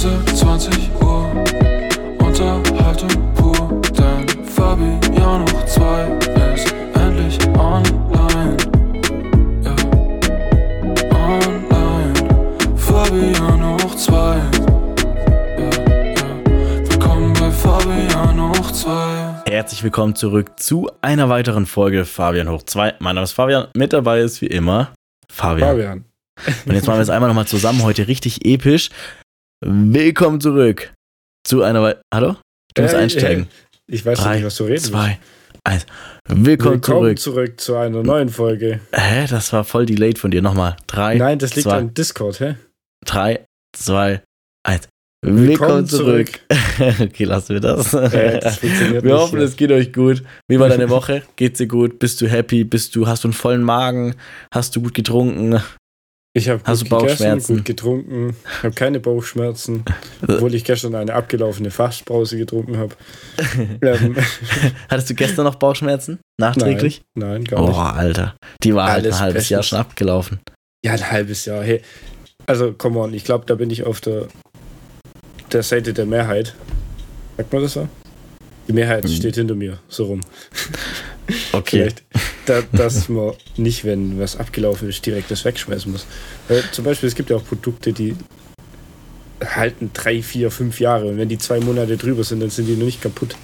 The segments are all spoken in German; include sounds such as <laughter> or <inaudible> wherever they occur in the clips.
Sense 20 Uhr, Unterhaltung pur, denn Fabian hoch 2 ist endlich online. Ja, online. Fabian hoch 2. Ja, ja. Willkommen bei Fabian hoch 2. Herzlich willkommen zurück zu einer weiteren Folge Fabian hoch 2. Mein Name ist Fabian, mit dabei ist wie immer Fabian. Fabian. Und jetzt machen wir es einmal nochmal zusammen, heute richtig episch. Willkommen zurück zu einer weiteren. Hallo? Du musst Äh, einsteigen. äh, Ich weiß Drei, nicht, was du redest. Zwei, eins. Willkommen, Willkommen zurück. zurück zu einer neuen Folge. Hä, das war voll delayed von dir. Nochmal. Drei, Nein, das liegt zwei, an Discord, hä? drei, zwei, eins. Willkommen, Willkommen zurück. <laughs> okay, lassen wir das. Äh, das <laughs> wir nicht hoffen, es geht euch gut. Wie war deine <laughs> Woche? Geht's dir gut? Bist du happy? Bist du, hast du einen vollen Magen? Hast du gut getrunken? Ich habe gut gegessen, gut getrunken, habe keine Bauchschmerzen, <laughs> obwohl ich gestern eine abgelaufene Fassbrause getrunken habe. <laughs> ähm, Hattest du gestern noch Bauchschmerzen? Nachträglich? nein, gar Oh, nicht. Alter. Die war halt Alles ein halbes bestens. Jahr schon abgelaufen. Ja, ein halbes Jahr. Hey, also, come on, ich glaube, da bin ich auf der, der Seite der Mehrheit. Sagt man das so? Die Mehrheit Hm. steht hinter mir, so rum. <laughs> Okay. Vielleicht, da, dass man nicht, wenn was abgelaufen ist, direkt das wegschmeißen muss. Weil zum Beispiel, es gibt ja auch Produkte, die halten drei, vier, fünf Jahre und wenn die zwei Monate drüber sind, dann sind die noch nicht kaputt.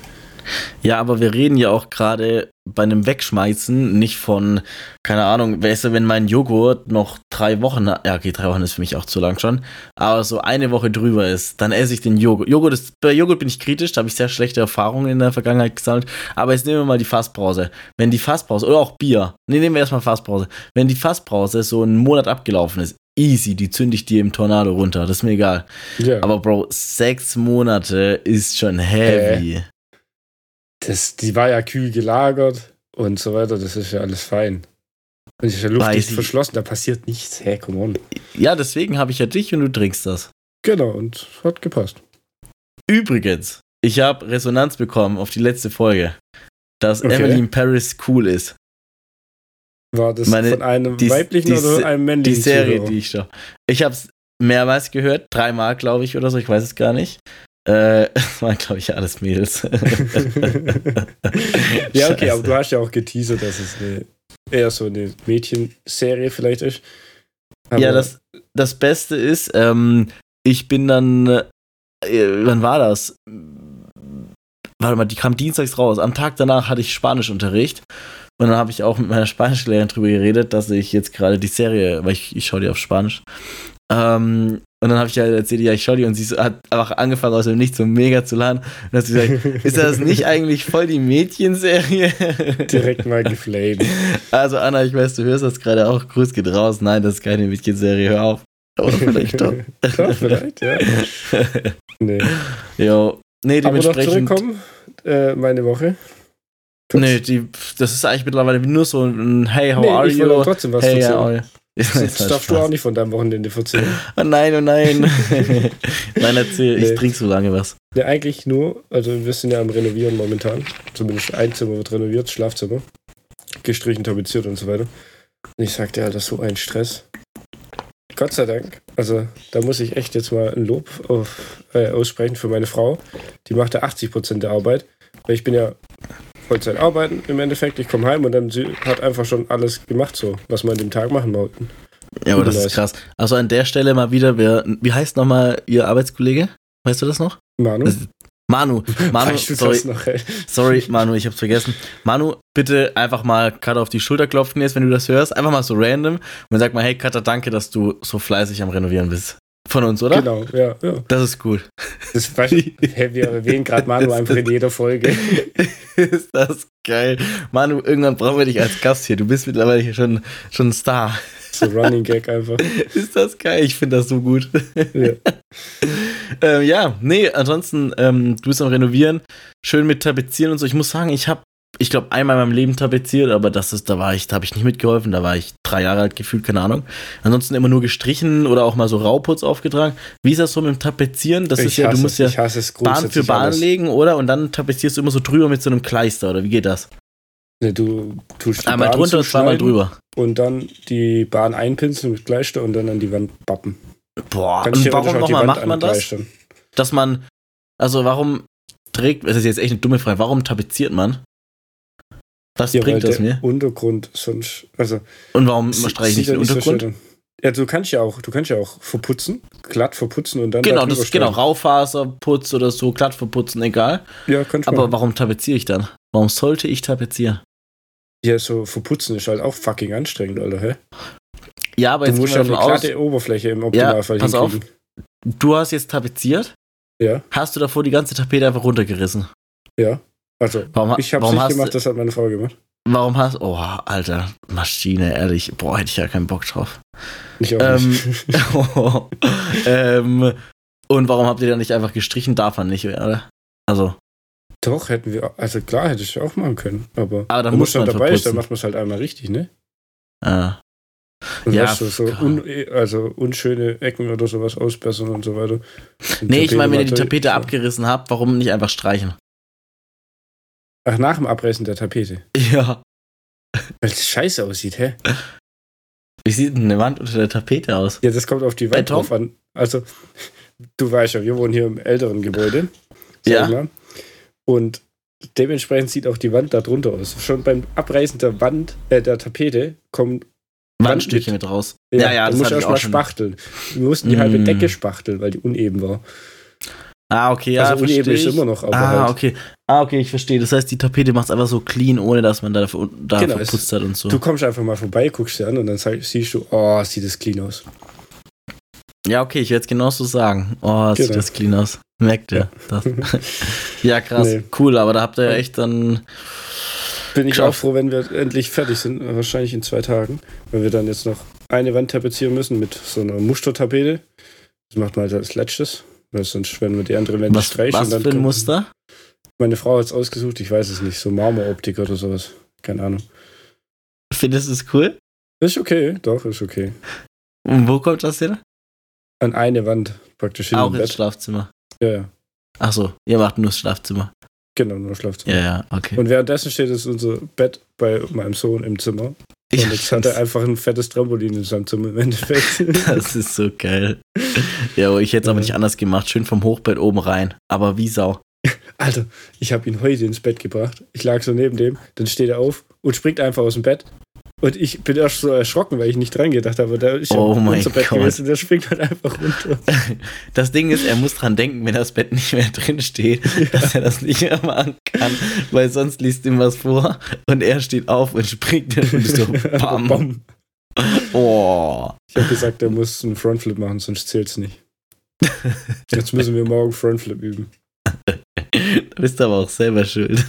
Ja, aber wir reden ja auch gerade bei einem Wegschmeißen nicht von, keine Ahnung, weißt du, wenn mein Joghurt noch drei Wochen, ja, okay, drei Wochen ist für mich auch zu lang schon, aber so eine Woche drüber ist, dann esse ich den Joghurt. Joghurt ist, bei Joghurt bin ich kritisch, da habe ich sehr schlechte Erfahrungen in der Vergangenheit gesammelt, aber jetzt nehmen wir mal die Fassbrause. Wenn die Fassbrause, oder auch Bier, nee, nehmen wir erstmal Fassbrause. Wenn die Fassbrause so einen Monat abgelaufen ist, easy, die zünde ich dir im Tornado runter, das ist mir egal. Ja. Aber Bro, sechs Monate ist schon heavy. Das, die war ja kühl gelagert und so weiter, das ist ja alles fein. Und ist ja Weiß luftdicht ich. verschlossen, da passiert nichts. Hä, come on. Ja, deswegen habe ich ja dich und du trinkst das. Genau, und hat gepasst. Übrigens, ich habe Resonanz bekommen auf die letzte Folge, dass Okay. Emily in Paris cool ist. War das Meine- von einem die- weiblichen die oder einem Die männlichen Serie, Zuhörer? die ich schaue. Ich habe es mehrmals gehört, dreimal, glaube ich, oder so, ich weiß es gar nicht. Äh, <laughs> das waren, glaube ich, alles Mädels. <laughs> ja, okay, aber du hast ja auch geteasert, dass es eine, eher so eine Mädchenserie vielleicht ist. Aber ja, das, das Beste ist, ähm, ich bin dann, äh, wann war das? Warte mal, die kam dienstags raus. Am Tag danach hatte ich Spanischunterricht. Und dann habe ich auch mit meiner Spanischlehrerin drüber geredet, dass ich jetzt gerade die Serie, weil ich, ich schaue die auf Spanisch. Ähm, und dann habe ich halt erzählt, ja, ich schaue die und sie so- hat einfach angefangen aus dem Nichts so mega zu lachen. Und dann hat sie gesagt, <laughs> ist das nicht eigentlich voll die Mädchenserie? <laughs> direkt mal geflamed. Also Anna, ich weiß, du hörst das gerade auch. Grüß geht raus. Nein, das ist keine Mädchenserie. Hör auf. Oder <laughs> vielleicht doch. Doch, vielleicht, ja. Nee. jo. Nee, Aber noch dementsprechend. zurückkommen, äh, meine Woche. Kurz. Nee, die, das ist eigentlich mittlerweile nur so ein Hey, how Nee, are ich you? trotzdem was Hey, erzählen. how <laughs> you? Das darfst du auch nicht von deinem Wochenende erzählen. <laughs> Oh nein, oh nein. <laughs> nein, erzähl. Ich Nee. trinke so lange was. Ja, eigentlich nur, also wir sind ja am Renovieren momentan. Zumindest ein Zimmer wird renoviert, Schlafzimmer. Gestrichen, tapeziert und so weiter. Und ich sagte, ja, das ist so ein Stress. Gott sei Dank. Also da muss ich echt jetzt mal ein Lob auf, äh, aussprechen für meine Frau. Die macht da 80% der Arbeit. Weil ich bin ja Vollzeit arbeiten im Endeffekt. Ich komme heim und dann hat einfach schon alles gemacht, so, was wir an dem Tag machen wollten. Ja, aber das ist krass. Also an der Stelle mal wieder, wer, wie heißt nochmal Ihr Arbeitskollege? Weißt du das noch? Manu, Das- Manu. <laughs> Manu, weißt du sorry. noch? Sorry, Manu, ich hab's vergessen. Manu, bitte einfach mal Cutter auf die Schulter klopfen jetzt, wenn du das hörst. Einfach mal so random und sag mal, hey Cutter, danke, dass du so fleißig am Renovieren bist. Von uns, oder? Genau, ja, ja. Das ist gut. Das, <laughs> hey, wir erwähnen gerade Manu einfach in jeder Folge. <laughs> ist das geil. Manu, irgendwann brauchen wir dich als Gast hier. Du bist mittlerweile hier schon, schon ein Star. So Running Gag einfach. <laughs> Ist das geil? Ich finde das so gut. Ja. ähm, ja, nee, ansonsten, ähm, du bist am Renovieren, schön mit Tapezieren und so. Ich muss sagen, ich habe, ich glaube, einmal in meinem Leben tapeziert, aber das ist, da war ich, da habe ich nicht mitgeholfen, da war ich drei Jahre alt gefühlt, keine Ahnung. Ansonsten immer nur gestrichen oder auch mal so Rauputz aufgetragen. Wie ist das so mit dem Tapezieren? Das ich ist ja, du hasse musst es, ja Bahn für Bahn alles. legen, oder? Und dann tapezierst du immer so drüber mit so einem Kleister, oder wie geht das? Nee, du tust die Einmal Bahn drunter und zweimal drüber. Und dann die Bahn einpinseln mit Kleister und dann an die Wand bappen. Boah, und warum nochmal macht man das? dass man, also warum trägt, das ist jetzt echt eine dumme Frage, warum tapeziert man? Was Ja, bringt das mir? Untergrund sonst, also Und warum streiche ich nicht den ja so Untergrund? ja, du kannst ja auch, du kannst ja auch verputzen, glatt verputzen und dann genau, da das ist genau. Raufaserputz oder so, glatt verputzen, egal. Ja, kannst du Aber machen. warum tapeziere ich dann? Warum sollte ich tapezieren? Ja, so verputzen ist halt auch fucking anstrengend, Alter, hä? Ja, aber Du jetzt musst ja wir eine aus, glatte Oberfläche im Optimalfall pass auf. hinkriegen. du hast jetzt tapeziert, Ja, hast du davor die ganze Tapete einfach runtergerissen. ja. Also, Warum, ich hab's warum nicht gemacht, du, das hat meine Frau gemacht. warum hast oh, Alter, Maschine, ehrlich, boah, hätte ich ja keinen Bock drauf. Ich auch Ähm, nicht. <laughs> <laughs> ähm, und warum habt ihr dann nicht einfach gestrichen? Darf man nicht, oder? Also, Doch, hätten wir, also klar, hätte ich auch machen können, aber, Aber dann muss man dabei ist, dann macht man es halt einmal richtig, ne? äh, Und Ja, weißt du, so un, also unschöne Ecken oder sowas ausbessern und so weiter. Und nee, ich meine, wenn ihr die Tapete Tapete so. abgerissen habt, warum nicht einfach streichen? Ach, nach dem Abreißen der Tapete. Ja. Weil es scheiße aussieht, hä? Wie sieht denn eine Wand unter der Tapete aus? Ja, das kommt auf die Wand drauf an. Also, du weißt ja, wir wohnen hier im älteren Gebäude. Ja. mal. Und dementsprechend sieht auch die Wand da drunter aus. Schon beim Abreißen der Wand, äh, der Tapete kommen Wandstückchen mit raus. Ja, ja, du das musst hatte ich mal auch schon. spachteln. Wir mussten die halbe Mm. Decke spachteln, weil die uneben war. Ah, okay, ja, also verstehe ist ich. immer noch, aber Ah, halt. okay. Ah, okay, ich verstehe. Das heißt, die Tapete macht es einfach so clean, ohne dass man da, da Genau, verputzt hat und so. Du kommst einfach mal vorbei, guckst dir an und dann siehst du, oh, sieht das clean aus. Ja, okay, ich werde es genauso sagen. Oh, sieht Genau. das clean aus. Merkt ihr? Das. <laughs> ja, krass. Nee. Cool, aber da habt ihr ja echt dann. Bin ich auch froh, wenn wir endlich fertig sind, wahrscheinlich in zwei Tagen. Wenn wir dann jetzt noch eine Wand tapezieren müssen mit so einer Mustertapete. Das macht man halt als letztes. Weil sonst werden wir die andere Wände Was, streichen. was dann für ein Muster? Meine Frau hat es ausgesucht, ich weiß es nicht. So Marmoroptik oder sowas. Keine Ahnung. Findest du es cool? Ist okay, doch, ist okay. Und wo kommt das hin? An eine Wand praktisch hin Auch im ins Bett. Schlafzimmer. Ja, ja. Ach so, ihr macht nur das Schlafzimmer. Genau, nur Schlafzimmer. Ja, ja, okay. Und währenddessen steht jetzt unser Bett bei meinem Sohn im Zimmer. Und Ja, jetzt hat er einfach ein fettes Trampolin in seinem Zimmer im Endeffekt. <laughs> das ist so geil. Ja, aber ich hätte es aber Ja. nicht anders gemacht. Schön vom Hochbett oben rein. Aber wie Sau. Alter, ich habe ihn heute ins Bett gebracht. Ich lag so neben dem, dann steht er auf und springt einfach aus dem Bett. Und ich bin erst so erschrocken, weil ich nicht dran gedacht habe. Da ist ja Oh mein unser Bett Gott. gewesen, der springt halt einfach runter. <laughs> Das Ding ist, er muss dran denken, wenn das Bett nicht mehr drin steht, <laughs> dass er das nicht mehr machen kann, weil sonst liest ihm was vor und er steht auf und springt und so <laughs> bam. Bam. Oh. Ich habe gesagt, er muss einen Frontflip machen, sonst zählt's nicht. Jetzt müssen wir morgen Frontflip üben. Du <laughs> bist aber auch selber schuld.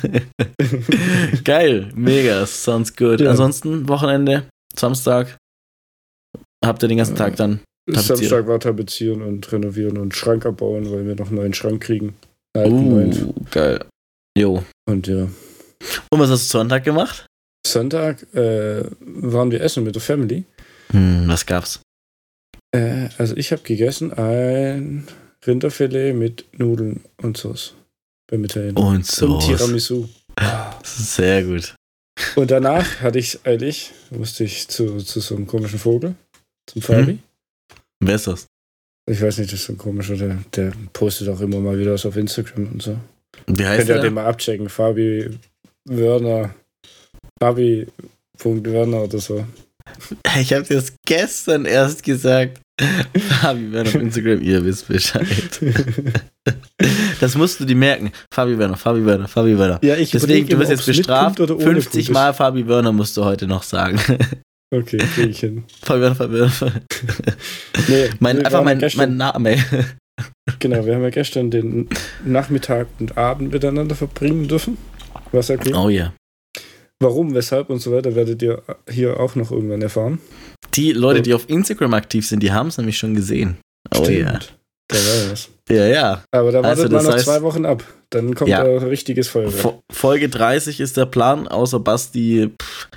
<laughs> Geil, mega, sounds good. Ja. Ansonsten Wochenende, Samstag, habt ihr den ganzen Tag dann? Tapezieren. Samstag war tapezieren und renovieren und Schrank abbauen, weil wir noch einen neuen Schrank kriegen. Alten neuen. Uh, geil. Jo. Und ja. Und was hast du Sonntag gemacht? Sonntag äh, waren wir essen mit der Family. Hm, was gab's? Äh, also ich habe gegessen ein Rinderfilet mit Nudeln und Sauce beim Italiener. Und Und so. Tiramisu. <laughs> Sehr gut. Und danach hatte ich eilig, musste ich zu, zu so einem komischen Vogel, zum Fabi. Mhm. Wer ist das? Ich weiß nicht, das ist so ein komischer, der, der postet auch immer mal wieder was auf Instagram und so. Wie heißt Könnt ihr den mal abchecken, Fabi Wörner, Fabi Punkt Wörner oder so. Ich habe dir das gestern erst gesagt. Fabi Werner auf Instagram, ihr wisst Bescheid. Das musst du dir merken. Fabi Werner, Fabi Werner, Fabi Werner. Ja, ich Deswegen, du wirst jetzt bestraft. Punkt oder ohne 50 Punkt ist. Mal Fabi Werner musst du heute noch sagen. Okay, krieg ich hin. Fabi Werner, Fabi Werner. Nee, Mein, einfach mein, mein Name. Genau, wir haben ja gestern den Nachmittag und Abend miteinander verbringen dürfen. Was ja cool. Oh ja. Warum, weshalb und so weiter werdet ihr hier auch noch irgendwann erfahren. Die Leute, die auf Instagram aktiv sind, die haben es nämlich schon gesehen. Oh ja. Stimmt. Da war was. Ja, ja. Aber da Also, wartet das man noch heißt- zwei Wochen ab. Dann kommt Ja. da richtiges Feuerwerk. Fo- Folge 30 ist der Plan, außer Basti pff,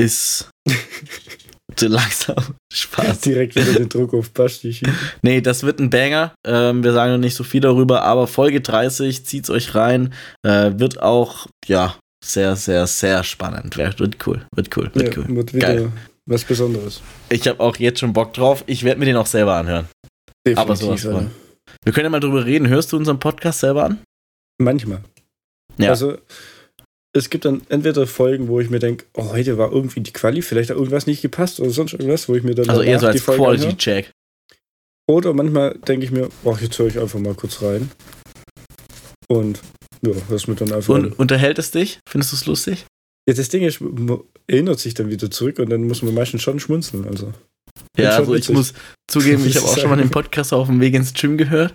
ist <laughs> zu langsam. Spaß. Direkt wieder den Druck auf Basti. Nee, das wird ein Banger. Ähm, wir sagen noch nicht so viel darüber, aber Folge 30, zieht's euch rein. Äh, wird auch, ja, sehr, sehr, sehr spannend. Wird wird cool. Wird cool. Wird Ja, cool. wird wieder Geil. Was Besonderes. Ich habe auch jetzt schon Bock drauf. Ich werde mir den auch selber anhören. Aber sowas Alter. von. Wir können ja mal drüber reden. Hörst du unseren Podcast selber an? Manchmal. Ja. Also, es gibt dann entweder Folgen, wo ich mir denke, oh, heute war irgendwie die Quali, vielleicht hat irgendwas nicht gepasst oder sonst irgendwas, wo ich mir dann Also eher so die als. Quality-Check. Oder manchmal denke ich mir, ach, jetzt höre ich einfach mal kurz rein. Und ja, hör's mir dann einfach an. Und unterhält es dich? Findest du es lustig? Ja, das Ding ist, man erinnert sich dann wieder zurück und dann muss man meistens schon schmunzeln. Also. Ja, also ich witzig. muss zugeben, ich habe auch schon mal den. Podcast auf dem Weg ins Gym gehört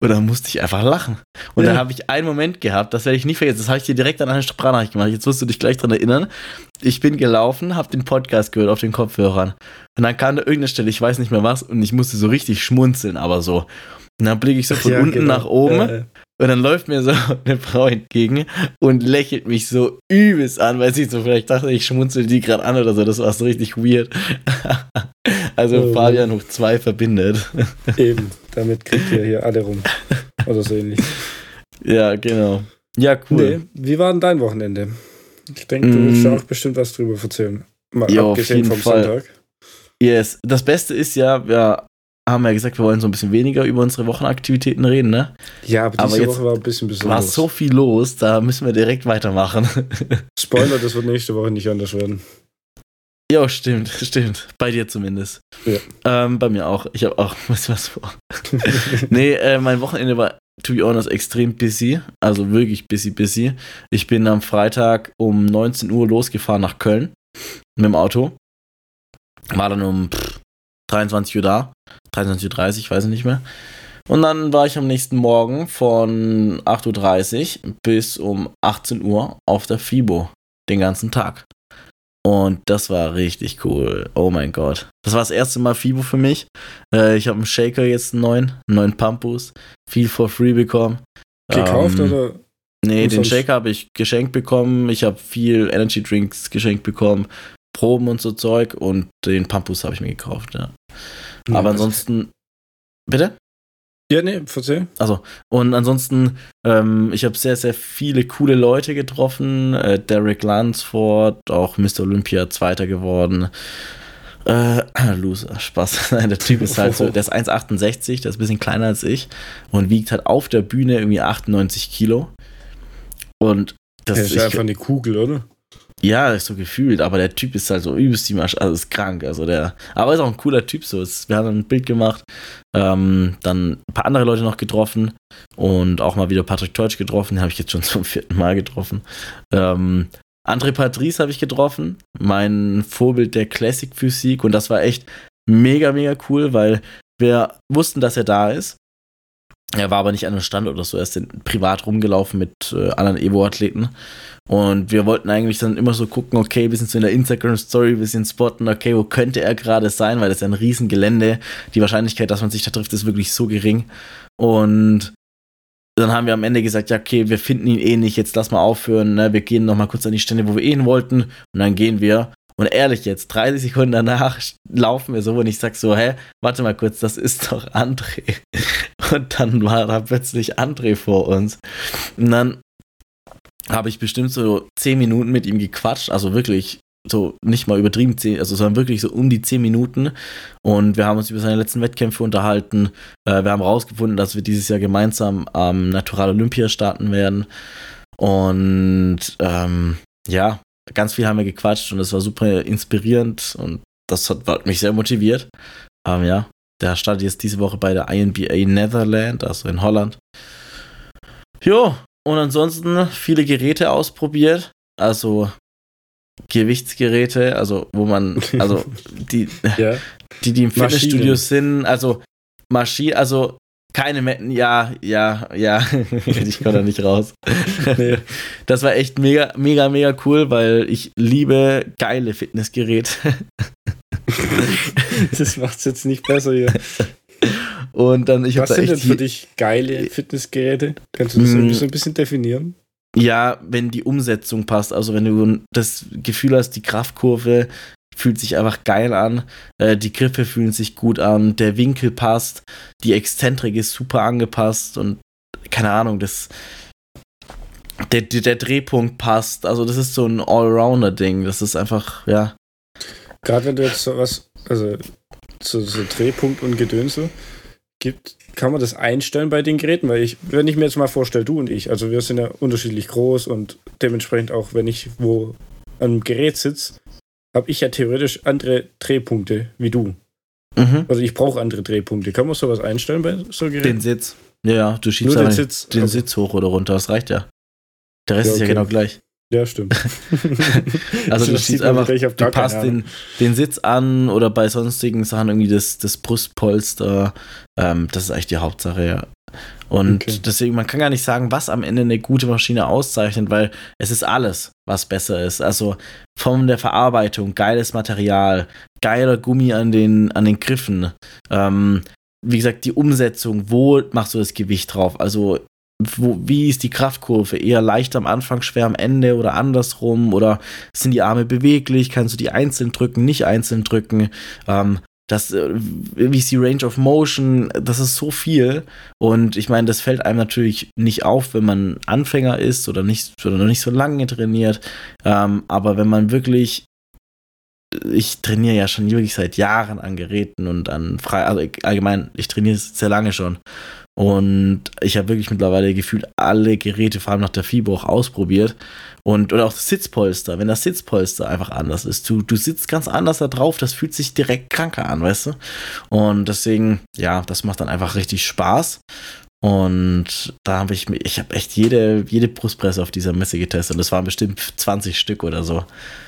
und da musste ich einfach lachen. Und da Ja. habe ich einen Moment gehabt, das werde ich nie vergessen, das habe ich dir direkt an eine Sprachnachricht gemacht, jetzt wirst du dich gleich dran erinnern. Ich bin gelaufen, habe den Podcast gehört auf den Kopfhörern und dann kam da irgendeine Stelle, ich weiß nicht mehr was und ich musste so richtig schmunzeln, aber so. Und dann blicke ich so von Ja, unten genau. nach oben Ja, ja. und dann läuft mir so eine Frau entgegen und lächelt mich so übelst an, weil sie so vielleicht dachte, ich schmunzel die gerade an oder so. Das war so richtig weird. <laughs> also Oh. Fabian hoch zwei verbindet. <laughs> Eben, damit kriegt ihr hier alle rum. Oder so ähnlich. ja, genau. Ja, cool. Nee, wie war denn dein Wochenende? Ich denke, du Mm. willst auch bestimmt was drüber erzählen. Mal Jo, auf abgesehen jeden vom Fall. Sonntag. Yes. Das Beste ist ja, wir haben ja gesagt, wir wollen so ein bisschen weniger über unsere Wochenaktivitäten reden, ne? Ja, aber Aber diese jetzt Woche war ein bisschen War besonders. so viel los, da müssen wir direkt weitermachen. <laughs> Spoiler, das wird nächste Woche nicht anders werden. ja, stimmt, stimmt. Bei dir zumindest. Ja. Ähm, bei mir auch. Ich habe auch <laughs> was, was vor. <laughs> nee, äh, mein Wochenende war, to be honest, extrem busy. Also wirklich busy, busy. Ich bin am Freitag um 19 Uhr losgefahren nach Köln mit dem Auto. War dann um pff, 23 Uhr da. 23.30 Uhr, weiß ich nicht mehr. Und dann war ich am nächsten Morgen von 8.30 Uhr bis um 18 Uhr auf der FIBO. Den ganzen Tag. Und das war richtig cool. Oh mein Gott. Das war das erste Mal FIBO für mich. Äh, ich habe einen Shaker jetzt einen neuen, einen neuen Pampus. Viel for free bekommen. Gekauft Ähm, oder? Nee, den? Shaker habe ich geschenkt bekommen. Ich habe viel Energy Drinks geschenkt bekommen. Proben und so Zeug. Und den Pampus habe ich mir gekauft, ja. Aber ansonsten. Bitte? Ja, nee, verzeih. Also, und ansonsten, ähm, ich habe sehr, sehr viele coole Leute getroffen. Äh, Derek Lansford, auch Mr. Olympia, Zweiter geworden. Äh, <clears throat> Loser, Spaß. <laughs> Nein, der Typ ist halt so, der ist 1,68, der ist ein bisschen kleiner als ich und wiegt halt auf der Bühne irgendwie 98 Kilo. Und das Das ist ich, einfach eine Kugel, oder? Ja, so gefühlt, aber der Typ ist halt so übelst die Masch, also ist krank, also der, aber ist auch ein cooler Typ so. Wir haben ein Bild gemacht, ähm, dann ein paar andere Leute noch getroffen und auch mal wieder Patrick Teutsch getroffen, den habe ich jetzt schon <laughs> zum vierten Mal getroffen. Ähm, André Patrice habe ich getroffen, mein Vorbild der Classic Physik und das war echt mega, mega cool, weil wir wussten, dass er da ist. Er war aber nicht an einem Stand oder so, er ist privat rumgelaufen mit äh, anderen Evo-Athleten. Und wir wollten eigentlich dann immer so gucken, okay, wir sind so in der Instagram-Story, ein bisschen spotten, okay, wo könnte er gerade sein, weil das ist ein Riesengelände. Die Wahrscheinlichkeit, dass man sich da trifft, ist wirklich so gering. Und dann haben wir am Ende gesagt, ja, okay, wir finden ihn eh nicht, jetzt lass mal aufhören, ne? wir gehen noch mal kurz an die Stände, wo wir eh hin wollten. Und dann gehen wir. Und ehrlich jetzt, 30 Sekunden danach laufen wir so und ich sag so, hä, warte mal kurz, das ist doch André. <laughs> Und dann war da plötzlich André vor uns. Und dann habe ich bestimmt so 10 Minuten mit ihm gequatscht, also wirklich so nicht mal übertrieben 10, also sondern wirklich so um die 10 Minuten. Und wir haben uns über seine letzten Wettkämpfe unterhalten. Äh, wir haben rausgefunden, dass wir dieses Jahr gemeinsam am Natural Olympia starten werden. Und ähm, ja, ganz viel haben wir gequatscht und es war super inspirierend und das hat, hat mich sehr motiviert. Ähm, ja, der startet jetzt diese Woche bei der INBA Netherland, also in Holland. Jo, und ansonsten viele Geräte ausprobiert. Also Gewichtsgeräte, also wo man, <laughs> also die, Ja. die, die im Maschinen. Fitnessstudios sind, also Maschine, also keine Metten, ja, ja, ja, <laughs> ich komme da nicht raus. <laughs> Nee. Das war echt mega, mega, mega cool, weil ich liebe geile Fitnessgeräte. <laughs> das macht's jetzt nicht besser hier. Und dann, ich Was da sind denn für dich geile Fitnessgeräte? Kannst du das Mm. so ein bisschen definieren? Ja, wenn die Umsetzung passt, also wenn du das Gefühl hast, die Kraftkurve fühlt sich einfach geil an, äh, die Griffe fühlen sich gut an, der Winkel passt, die Exzentrik ist super angepasst und keine Ahnung, das der, der, der Drehpunkt passt, also das ist so ein Allrounder-Ding, das ist einfach, ja, Gerade wenn du jetzt so was, also so, so Drehpunkt und Gedönse, gibt kann man das einstellen bei den Geräten? Weil ich, wenn ich mir jetzt mal vorstelle, du und ich, also wir sind ja unterschiedlich groß und dementsprechend auch, wenn ich wo an einem Gerät sitze, habe ich ja theoretisch andere Drehpunkte wie du. Mhm. Also ich brauche andere Drehpunkte. Kann man sowas einstellen bei so Geräten? Den Sitz. Ja, ja, du schiebst Nur den Sitz. den Also- Sitz hoch oder runter, das reicht ja. Der Rest Ja, ist ja okay. genau gleich. Ja, stimmt. <laughs> Also du man einfach, du passt den, den Sitz an oder bei sonstigen Sachen irgendwie das, das Brustpolster. Ähm, das ist eigentlich die Hauptsache, ja. Und Okay. deswegen, man kann gar nicht sagen, was am Ende eine gute Maschine auszeichnet, weil es ist alles, was besser ist. Also von der Verarbeitung, geiles Material, geiler Gummi an den, an den Griffen. Ähm, wie gesagt, die Umsetzung, wo machst du das Gewicht drauf? Also wo, wie ist die Kraftkurve? Eher leicht am Anfang, schwer am Ende oder andersrum? Oder sind die Arme beweglich? Kannst du die einzeln drücken, nicht einzeln drücken? Ähm, das, äh, wie ist die Range of Motion? Das ist so viel. Und ich meine, das fällt einem natürlich nicht auf, wenn man Anfänger ist oder nicht oder noch nicht so lange trainiert. Ähm, aber wenn man wirklich ich trainiere ja schon wirklich seit Jahren an Geräten und an frei, also allgemein, ich trainiere sehr lange schon. Und ich habe wirklich mittlerweile gefühlt alle Geräte, vor allem nach der FIBO, auch ausprobiert. Und oder auch das Sitzpolster, wenn das Sitzpolster einfach anders ist. Du, du sitzt ganz anders da drauf, das fühlt sich direkt kranker an, weißt du? Und deswegen, ja, das macht dann einfach richtig Spaß. Und da habe ich mir, ich habe echt jede, jede Brustpresse auf dieser Messe getestet. Und das waren bestimmt 20 Stück oder so.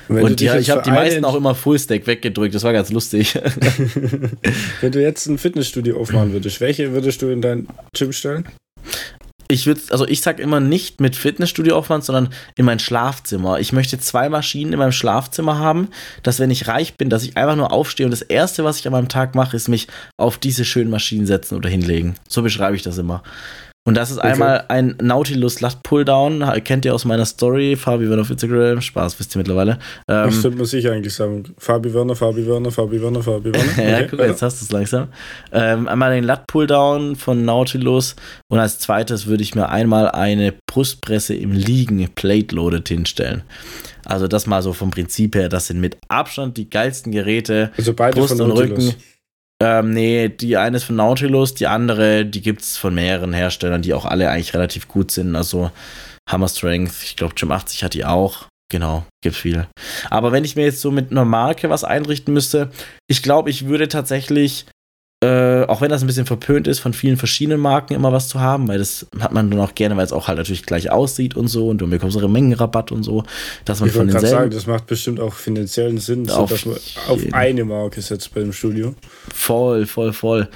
Wenn und jetzt ich habe die meisten auch immer Fullstack weggedrückt. Das war ganz lustig. <laughs> Wenn du jetzt ein Fitnessstudio aufmachen würdest, welche würdest du in dein Gym stellen? Ich würde, also ich sag immer nicht mit Fitnessstudio aufwand, sondern in mein Schlafzimmer. Ich möchte zwei Maschinen in meinem Schlafzimmer haben, dass wenn ich reich bin, dass ich einfach nur aufstehe und das erste, was ich an meinem Tag mache, ist mich auf diese schönen Maschinen setzen oder hinlegen. So beschreibe ich das immer. Und das ist Okay. einmal ein Nautilus Lat Pulldown, kennt ihr aus meiner Story, Fabi Werner auf Instagram, Spaß, wisst ihr mittlerweile. Das Ähm, sollte man sicher eigentlich sagen. Fabi Werner, Fabi Werner, Fabi Werner, Fabi Werner. <laughs> ja, Okay, guck mal, jetzt hast du es langsam. Ähm, einmal den Lat Pulldown von Nautilus und als zweites würde ich mir einmal eine Brustpresse im Liegen Plate Loaded hinstellen. Also das mal so vom Prinzip her, das sind mit Abstand die geilsten Geräte. Also beide Brust von und Nautilus. Rücken. Ähm, nee, die eine ist von Nautilus, die andere, die gibt es von mehreren Herstellern, die auch alle eigentlich relativ gut sind. Also Hammer Strength, ich glaube Jim 80 hat die auch. Genau, gibt viele. Aber wenn ich mir jetzt so mit einer Marke was einrichten müsste, ich glaube, ich würde tatsächlich, äh, auch wenn das ein bisschen verpönt ist, von vielen verschiedenen Marken immer was zu haben, weil das hat man dann auch gerne, weil es auch halt natürlich gleich aussieht und so und du bekommst auch einen Mengenrabatt und so, dass man Ich von wollte gerade denselben sagen, das macht bestimmt auch finanziellen Sinn, so Auf dass man auf eine Marke setzt beim Studio. Voll, voll, voll.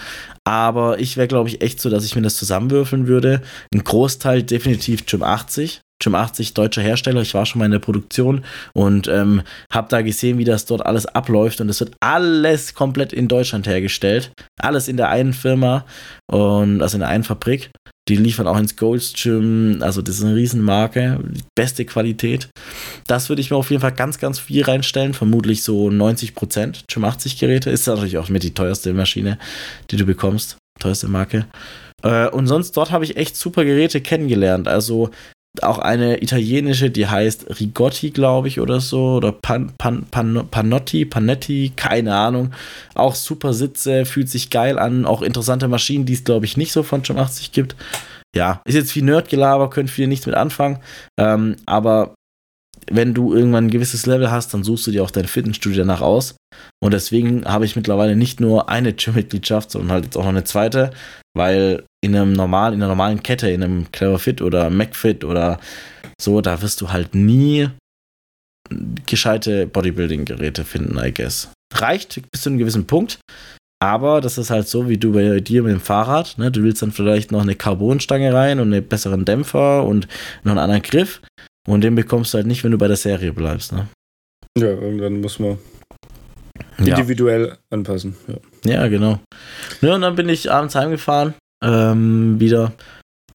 Aber ich wäre, glaube ich, echt so, dass ich mir das zusammenwürfeln würde. Ein Großteil definitiv Jim 80. Jim 80, deutscher Hersteller. Ich war schon mal in der Produktion und ähm, habe da gesehen, wie das dort alles abläuft. Und es wird alles komplett in Deutschland hergestellt. Alles in der einen Firma und also in der einen Fabrik. Die liefern auch ins Gold's Gym. Also das ist eine Riesenmarke. Beste Qualität. Das würde ich mir auf jeden Fall ganz, ganz viel reinstellen. Vermutlich so 90 Prozent. Gym 80 Geräte. Ist natürlich auch mit die teuerste Maschine, die du bekommst. Teuerste Marke. Äh, und sonst dort habe ich echt super Geräte kennengelernt. Also auch eine italienische, die heißt Rigotti, glaube ich, oder so. Oder Pan, Pan, Pan, Panotti, Panetti, keine Ahnung. Auch super Sitze, fühlt sich geil an. Auch interessante Maschinen, die es, glaube ich, nicht so von Jim 80 gibt. Ja, ist jetzt viel Nerdgelaber, können viele nichts mit anfangen. Ähm, aber wenn du irgendwann ein gewisses Level hast, dann suchst du dir auch dein Fitnessstudio danach aus. Und deswegen habe ich mittlerweile nicht nur eine Gym-Mitgliedschaft, sondern halt jetzt auch noch eine zweite, weil in einem normalen, in einer normalen Kette, in einem Clever Fit oder MacFit oder so, da wirst du halt nie gescheite Bodybuilding-Geräte finden, I guess. Reicht bis zu einem gewissen Punkt, aber das ist halt so wie du bei dir mit dem Fahrrad. Ne? Du willst dann vielleicht noch eine Carbonstange rein und einen besseren Dämpfer und noch einen anderen Griff. Und den bekommst du halt nicht, wenn du bei der Serie bleibst. Ne? Ja, irgendwann muss man Ja. individuell anpassen. Ja. Ja, genau. Ja, und dann bin ich abends heimgefahren, ähm, wieder.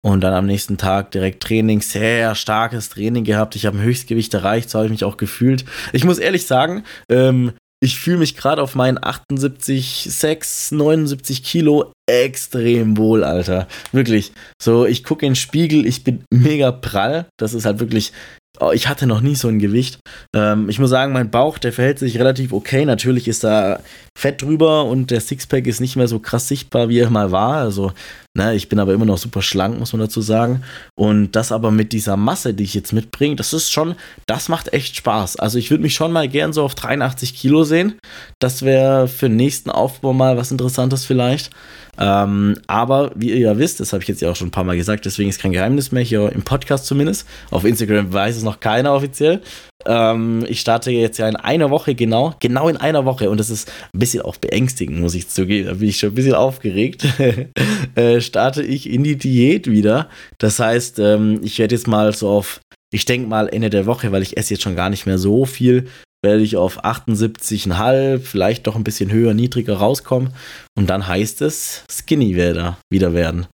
Und dann am nächsten Tag direkt Training, sehr starkes Training gehabt. Ich habe ein Höchstgewicht erreicht, so habe ich mich auch gefühlt. Ich muss ehrlich sagen, ähm, ich fühle mich gerade auf meinen 78, 6, 79 Kilo extrem wohl, Alter. Wirklich. So, ich gucke in den Spiegel, ich bin mega prall. Das ist halt wirklich. Oh, ich hatte noch nie so ein Gewicht. Ähm, ich muss sagen, mein Bauch, der verhält sich relativ okay. Natürlich ist da Fett drüber und der Sixpack ist nicht mehr so krass sichtbar, wie er mal war. Also Ne, ich bin aber immer noch super schlank, muss man dazu sagen. Und das aber mit dieser Masse, die ich jetzt mitbringe, das ist schon, das macht echt Spaß. Also ich würde mich schon mal gern so auf 83 Kilo sehen. Das wäre für den nächsten Aufbau mal was Interessantes vielleicht. Ähm, aber wie ihr ja wisst, das habe ich jetzt ja auch schon ein paar Mal gesagt, deswegen ist kein Geheimnis mehr, hier im Podcast zumindest. Auf Instagram weiß es noch keiner offiziell. Ähm, ich starte jetzt ja in einer Woche genau, genau in einer Woche und das ist ein bisschen auch beängstigend, muss ich zugeben. Da bin ich schon ein bisschen aufgeregt. <laughs> äh, starte ich in die Diät wieder. Das heißt, ähm, ich werde jetzt mal so auf ich denke mal Ende der Woche, weil ich esse jetzt schon gar nicht mehr so viel, werde ich auf 78,5, vielleicht doch ein bisschen höher, niedriger rauskommen. Und dann heißt es Skinny wieder, wieder werden.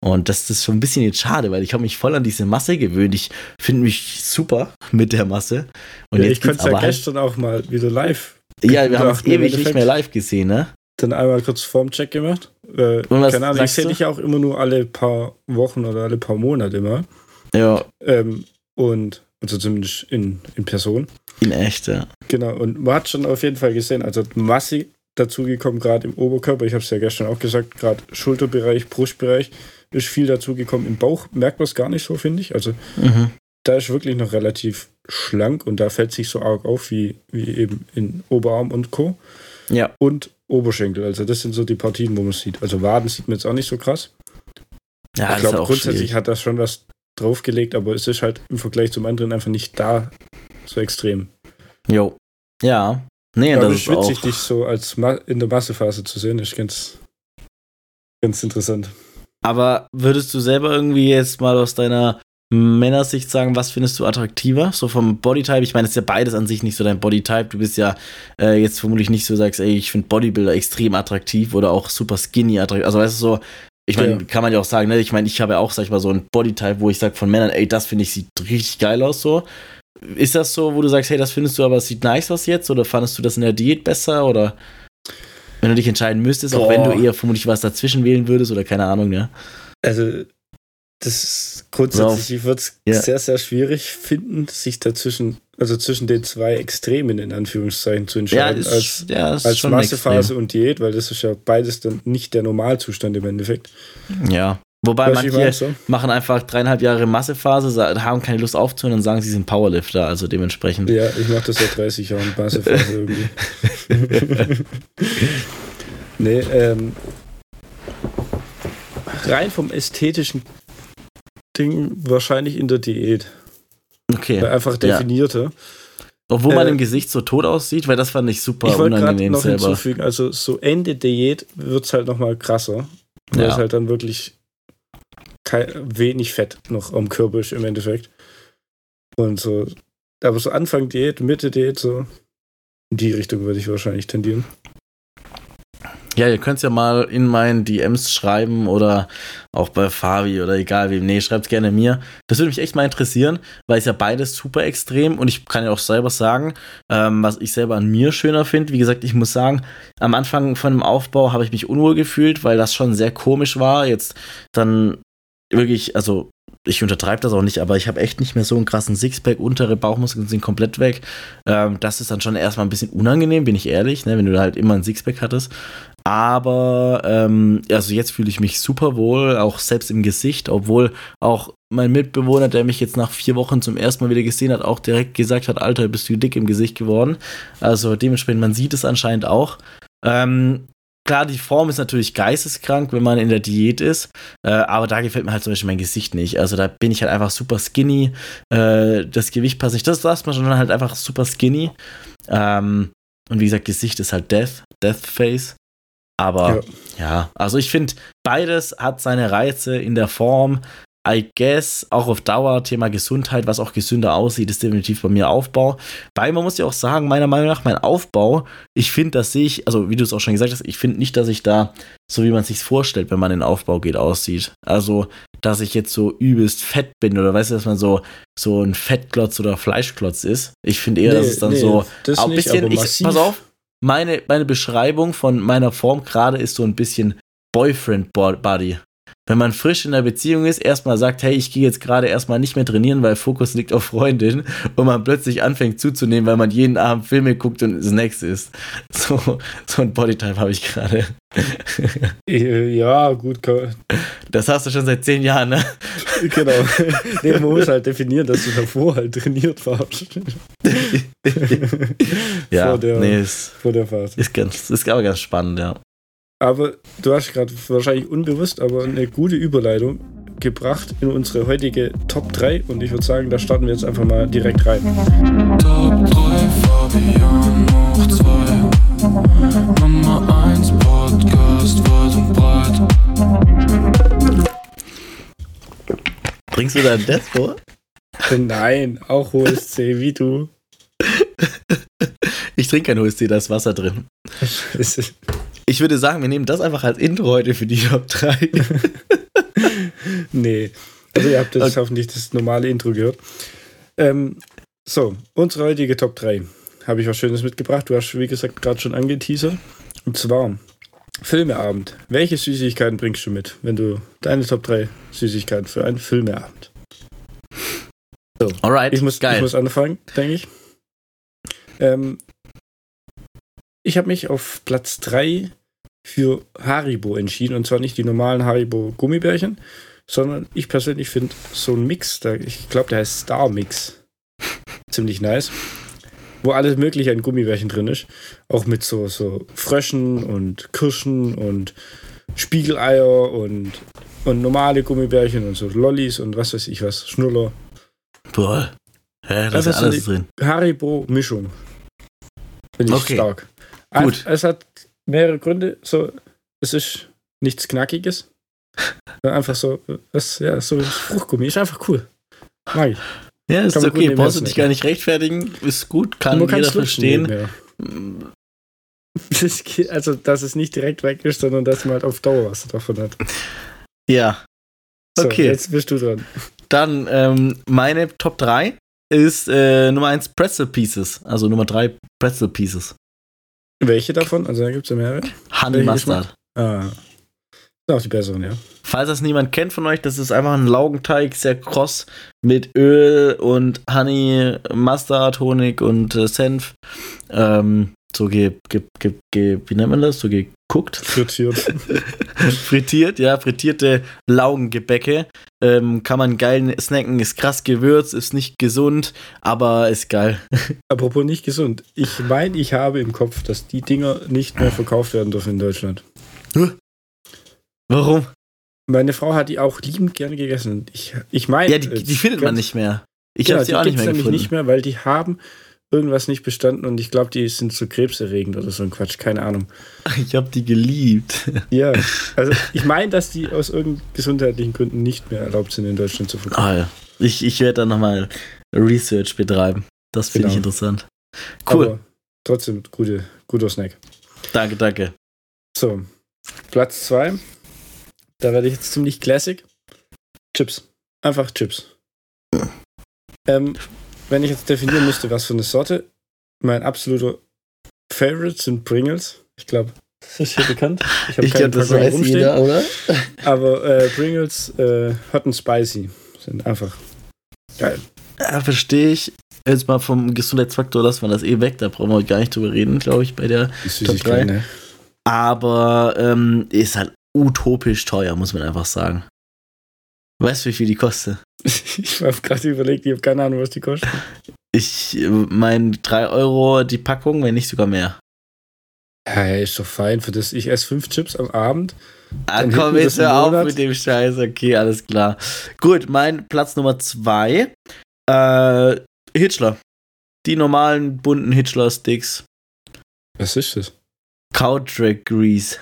Und das ist schon ein bisschen jetzt schade, weil ich habe mich voll an diese Masse gewöhnt. Ich finde mich super mit der Masse. Und ja, ich konnte es ja halt gestern auch mal wieder live. Ja, wir haben es ewig nicht mehr live gesehen, ne? Dann einmal kurz Formcheck gemacht. Äh, keine Ahnung, ich sehe dich ja auch immer nur alle paar Wochen oder alle paar Monate mal. Ja. Ähm, und, also zumindest in, in Person. In echt, ja. Genau, und man hat schon auf jeden Fall gesehen, also Masse dazugekommen, gerade im Oberkörper. Ich habe es ja gestern auch gesagt, gerade Schulterbereich, Brustbereich ist viel dazugekommen. Im Bauch merkt man es gar nicht so, finde ich. Also mhm. da ist wirklich noch relativ schlank und da fällt sich so arg auf wie, wie eben in Oberarm und Co. Ja. Und Oberschenkel. Also das sind so die Partien, wo man es sieht. Also Waden sieht man jetzt auch nicht so krass. Ja, ich glaube, grundsätzlich schwierig. hat das schon was draufgelegt, aber es ist halt im Vergleich zum anderen einfach nicht da so extrem. Jo. Ja. Nee, ja, das ist witzig, auch... dich so als Ma in der Massephase zu sehen, ist ganz, ganz interessant. Aber würdest du selber irgendwie jetzt mal aus deiner Männersicht sagen, was findest du attraktiver? So vom Bodytype, ich meine, es ist ja beides an sich nicht so dein Bodytype. Du bist ja äh, jetzt vermutlich nicht so, sagst, ey, ich finde Bodybuilder extrem attraktiv oder auch super skinny attraktiv. Also weißt du so, ich meine, ja. kann man ja auch sagen, ne? Ich meine, ich habe ja auch, sag ich mal, so ein Bodytype, wo ich sage von Männern, ey, das finde ich, sieht richtig geil aus so. Ist das so, wo du sagst, hey, das findest du, aber es sieht nice aus jetzt? Oder fandest du das in der Diät besser? Oder wenn du dich entscheiden müsstest, Boah. auch wenn du eher vermutlich was dazwischen wählen würdest oder keine Ahnung, ne? Also, das grundsätzlich, ich würde es ja. sehr, sehr schwierig finden, sich dazwischen, also zwischen den zwei Extremen in Anführungszeichen zu entscheiden, ja, ist, als, ja, als Massephase und Diät, weil das ist ja beides dann nicht der Normalzustand im Endeffekt. Ja. Wobei Weiß manche so? machen einfach dreieinhalb Jahre Massephase, haben keine Lust aufzuhören und sagen, sie sind Powerlifter, also dementsprechend. Ja, ich mache das seit 30 Jahren, Massephase irgendwie. <laughs> nee, ähm, rein vom ästhetischen Ding wahrscheinlich in der Diät. Okay. Weil einfach definierte. Ja. Obwohl man äh, im Gesicht so tot aussieht, weil das fand ich super ich unangenehm noch selber. Hinzufügen, also so Ende Diät wird es halt nochmal krasser. Weil ja. es halt dann wirklich wenig Fett noch am ist im Endeffekt. Und so, aber so Anfang Diät, Mitte Diät, so in die Richtung würde ich wahrscheinlich tendieren. Ja, ihr könnt es ja mal in meinen DMs schreiben oder auch bei Fabi oder egal wem. Nee, schreibt gerne mir. Das würde mich echt mal interessieren, weil es ja beides super extrem und ich kann ja auch selber sagen, ähm, was ich selber an mir schöner finde. Wie gesagt, ich muss sagen, am Anfang von dem Aufbau habe ich mich unwohl gefühlt, weil das schon sehr komisch war. Jetzt dann wirklich, also ich untertreibe das auch nicht, aber ich habe echt nicht mehr so einen krassen Sixpack. Untere Bauchmuskeln sind komplett weg. Ähm, das ist dann schon erstmal ein bisschen unangenehm, bin ich ehrlich, ne, wenn du halt immer ein Sixpack hattest. Aber ähm, also jetzt fühle ich mich super wohl, auch selbst im Gesicht, obwohl auch mein Mitbewohner, der mich jetzt nach vier Wochen zum ersten Mal wieder gesehen hat, auch direkt gesagt hat, Alter, bist du dick im Gesicht geworden. Also dementsprechend, man sieht es anscheinend auch. Ähm, Klar, die Form ist natürlich geisteskrank, wenn man in der Diät ist, äh, aber da gefällt mir halt zum Beispiel mein Gesicht nicht. Also da bin ich halt einfach super skinny, äh, das Gewicht passt nicht, das lässt man schon halt einfach super skinny. Ähm, und wie gesagt, Gesicht ist halt Death, Death Face. Aber ja, ja also ich finde, beides hat seine Reize in der Form. I guess, auch auf Dauer, Thema Gesundheit, was auch gesünder aussieht, ist definitiv bei mir Aufbau. Weil man muss ja auch sagen, meiner Meinung nach, mein Aufbau, ich finde, dass ich, also wie du es auch schon gesagt hast, ich finde nicht, dass ich da, so wie man sich vorstellt, wenn man in den Aufbau geht, aussieht. Also, dass ich jetzt so übelst fett bin oder weißt du, dass man so, so ein Fettklotz oder Fleischklotz ist. Ich finde eher, nee, dass es dann nee, so ein bisschen, ich, pass auf, meine, meine Beschreibung von meiner Form gerade ist so ein bisschen Boyfriend Body. Wenn man frisch in der Beziehung ist, erstmal sagt, hey, ich gehe jetzt gerade erstmal nicht mehr trainieren, weil Fokus liegt auf Freundin und man plötzlich anfängt zuzunehmen, weil man jeden Abend Filme guckt und Snacks isst. <laughs> So, so ein Bodytype habe ich gerade. <laughs> Äh, Ja, gut. Das hast du schon seit zehn Jahren, ne? <laughs> Genau. nee, man muss halt definieren, dass du davor halt trainiert warst. Ja, vor der, nee, ist, vor der Phase. ist, ganz, ist aber ganz spannend, ja. Aber du hast gerade wahrscheinlich unbewusst, aber eine gute Überleitung gebracht in unsere heutige Top 3 und ich würde sagen, da starten wir jetzt einfach mal direkt rein. Top 3 Fabian hoch 2 Nummer 1 Podcast weit und breit Bringst du dann das vor? Nein, auch hohes C wie du. Ich trinke kein OST, da ist Wasser drin. <laughs> Ich würde sagen, wir nehmen das einfach als Intro heute für die Top 3. <laughs> nee. Also ihr habt jetzt hoffentlich das normale Intro gehört. Ähm, so, unsere heutige Top 3. Habe ich was Schönes mitgebracht. Du hast, wie gesagt, gerade schon angeteasert. Und zwar Filmeabend. Welche Süßigkeiten bringst du mit, wenn du deine Top 3 Süßigkeiten für einen Filmeabend? Alright, Ich muss, geil. ich muss anfangen, denke ich. Ähm, ich habe mich auf Platz 3 für Haribo entschieden. Und zwar nicht die normalen Haribo Gummibärchen, sondern ich persönlich finde so ein Mix, da, ich glaube, der heißt Star Mix. <laughs> Ziemlich nice. Wo alles Mögliche an Gummibärchen drin ist. Auch mit so, so Fröschen und Kirschen und Spiegeleier und, und normale Gummibärchen und so Lollis und was weiß ich was, Schnuller. Boah. Hä, da ist Das ja ist so alles drin. Haribo-Mischung. Finde ich Okay. stark. Gut. Es hat mehrere Gründe. So, es ist nichts Knackiges. <laughs> Einfach so, es, ja, so Fruchtgummi. Ist einfach cool. Mag ich. Ja, ist okay. Brauchst du dich gar nicht rechtfertigen. Ist gut, kann jeder verstehen. nebenher. <laughs> Das geht- Also, dass es nicht direkt weg ist, sondern dass man halt auf Dauer was davon hat. Ja. So, Okay. Jetzt bist du dran. Dann ähm, meine Top 3 ist äh, Nummer 1 Pretzel Pieces. Also Nummer 3 Pretzel Pieces. Welche davon? Also, da gibt es ja mehrere. Honey Mustard. Ah. Auch die besseren, ja. Falls das niemand kennt von euch, das ist einfach ein Laugenteig, sehr kross mit Öl und Honey, Mustard, Honig und äh, Senf. Ähm, so ge, ge, ge, ge, wie nennt man das? So geguckt. Frittiert. <laughs> <laughs> Frittiert, ja, frittierte Laugengebäcke. Ähm, kann man geil snacken, ist krass gewürzt, ist nicht gesund, aber ist geil. <laughs> Apropos nicht gesund. Ich meine, ich habe im Kopf, dass die Dinger nicht mehr verkauft werden dürfen in Deutschland. Warum? Meine Frau hat die auch liebend gerne gegessen. Ich, ich meine. Ja, die, die findet man nicht mehr. Ich genau, habe sie auch nicht mehr nämlich gefunden. nicht mehr, weil die haben irgendwas nicht bestanden und ich glaube, die sind so krebserregend oder so ein Quatsch, keine Ahnung. Ich habe die geliebt. <laughs> Ja, also ich meine, dass die aus irgendeinen gesundheitlichen Gründen nicht mehr erlaubt sind, in Deutschland zu verkaufen. Ah, ja. Ich, ich werde da nochmal Research betreiben. Das finde ich Genau. interessant. Cool. Aber trotzdem gute, guter Snack. danke, danke. So, Platz 2. Da werde ich jetzt ziemlich classic. Chips. Einfach Chips. Ähm, wenn ich jetzt definieren müsste, was für eine Sorte, mein absoluter Favorite sind Pringles. Ich glaube, das ist hier bekannt. habe Ich keine glaube, das weiß rumstehen. jeder, oder? Aber äh, Pringles äh, Hot and Spicy sind einfach geil. Ja, verstehe ich. Jetzt mal vom Gesundheitsfaktor lassen wir das eh weg. Da brauchen wir gar nicht drüber reden, glaube ich, bei der. Die drei. ne? Aber ähm, ist halt utopisch teuer, muss man einfach sagen. Weißt du, wie viel die kostet? <laughs> Ich habe gerade überlegt, ich habe keine Ahnung, was die kosten. Ich meine 3 Euro die Packung, wenn nicht sogar mehr. Ja, ja, ist doch fein für das. Ich esse fünf Chips am Abend. Ah, komm, jetzt hör auf mit dem Scheiß. Okay, alles klar. Gut, mein Platz Nummer 2. Äh, Hitchler. Die normalen bunten Hitchler-Sticks. Was ist das? Cowdrag Grease.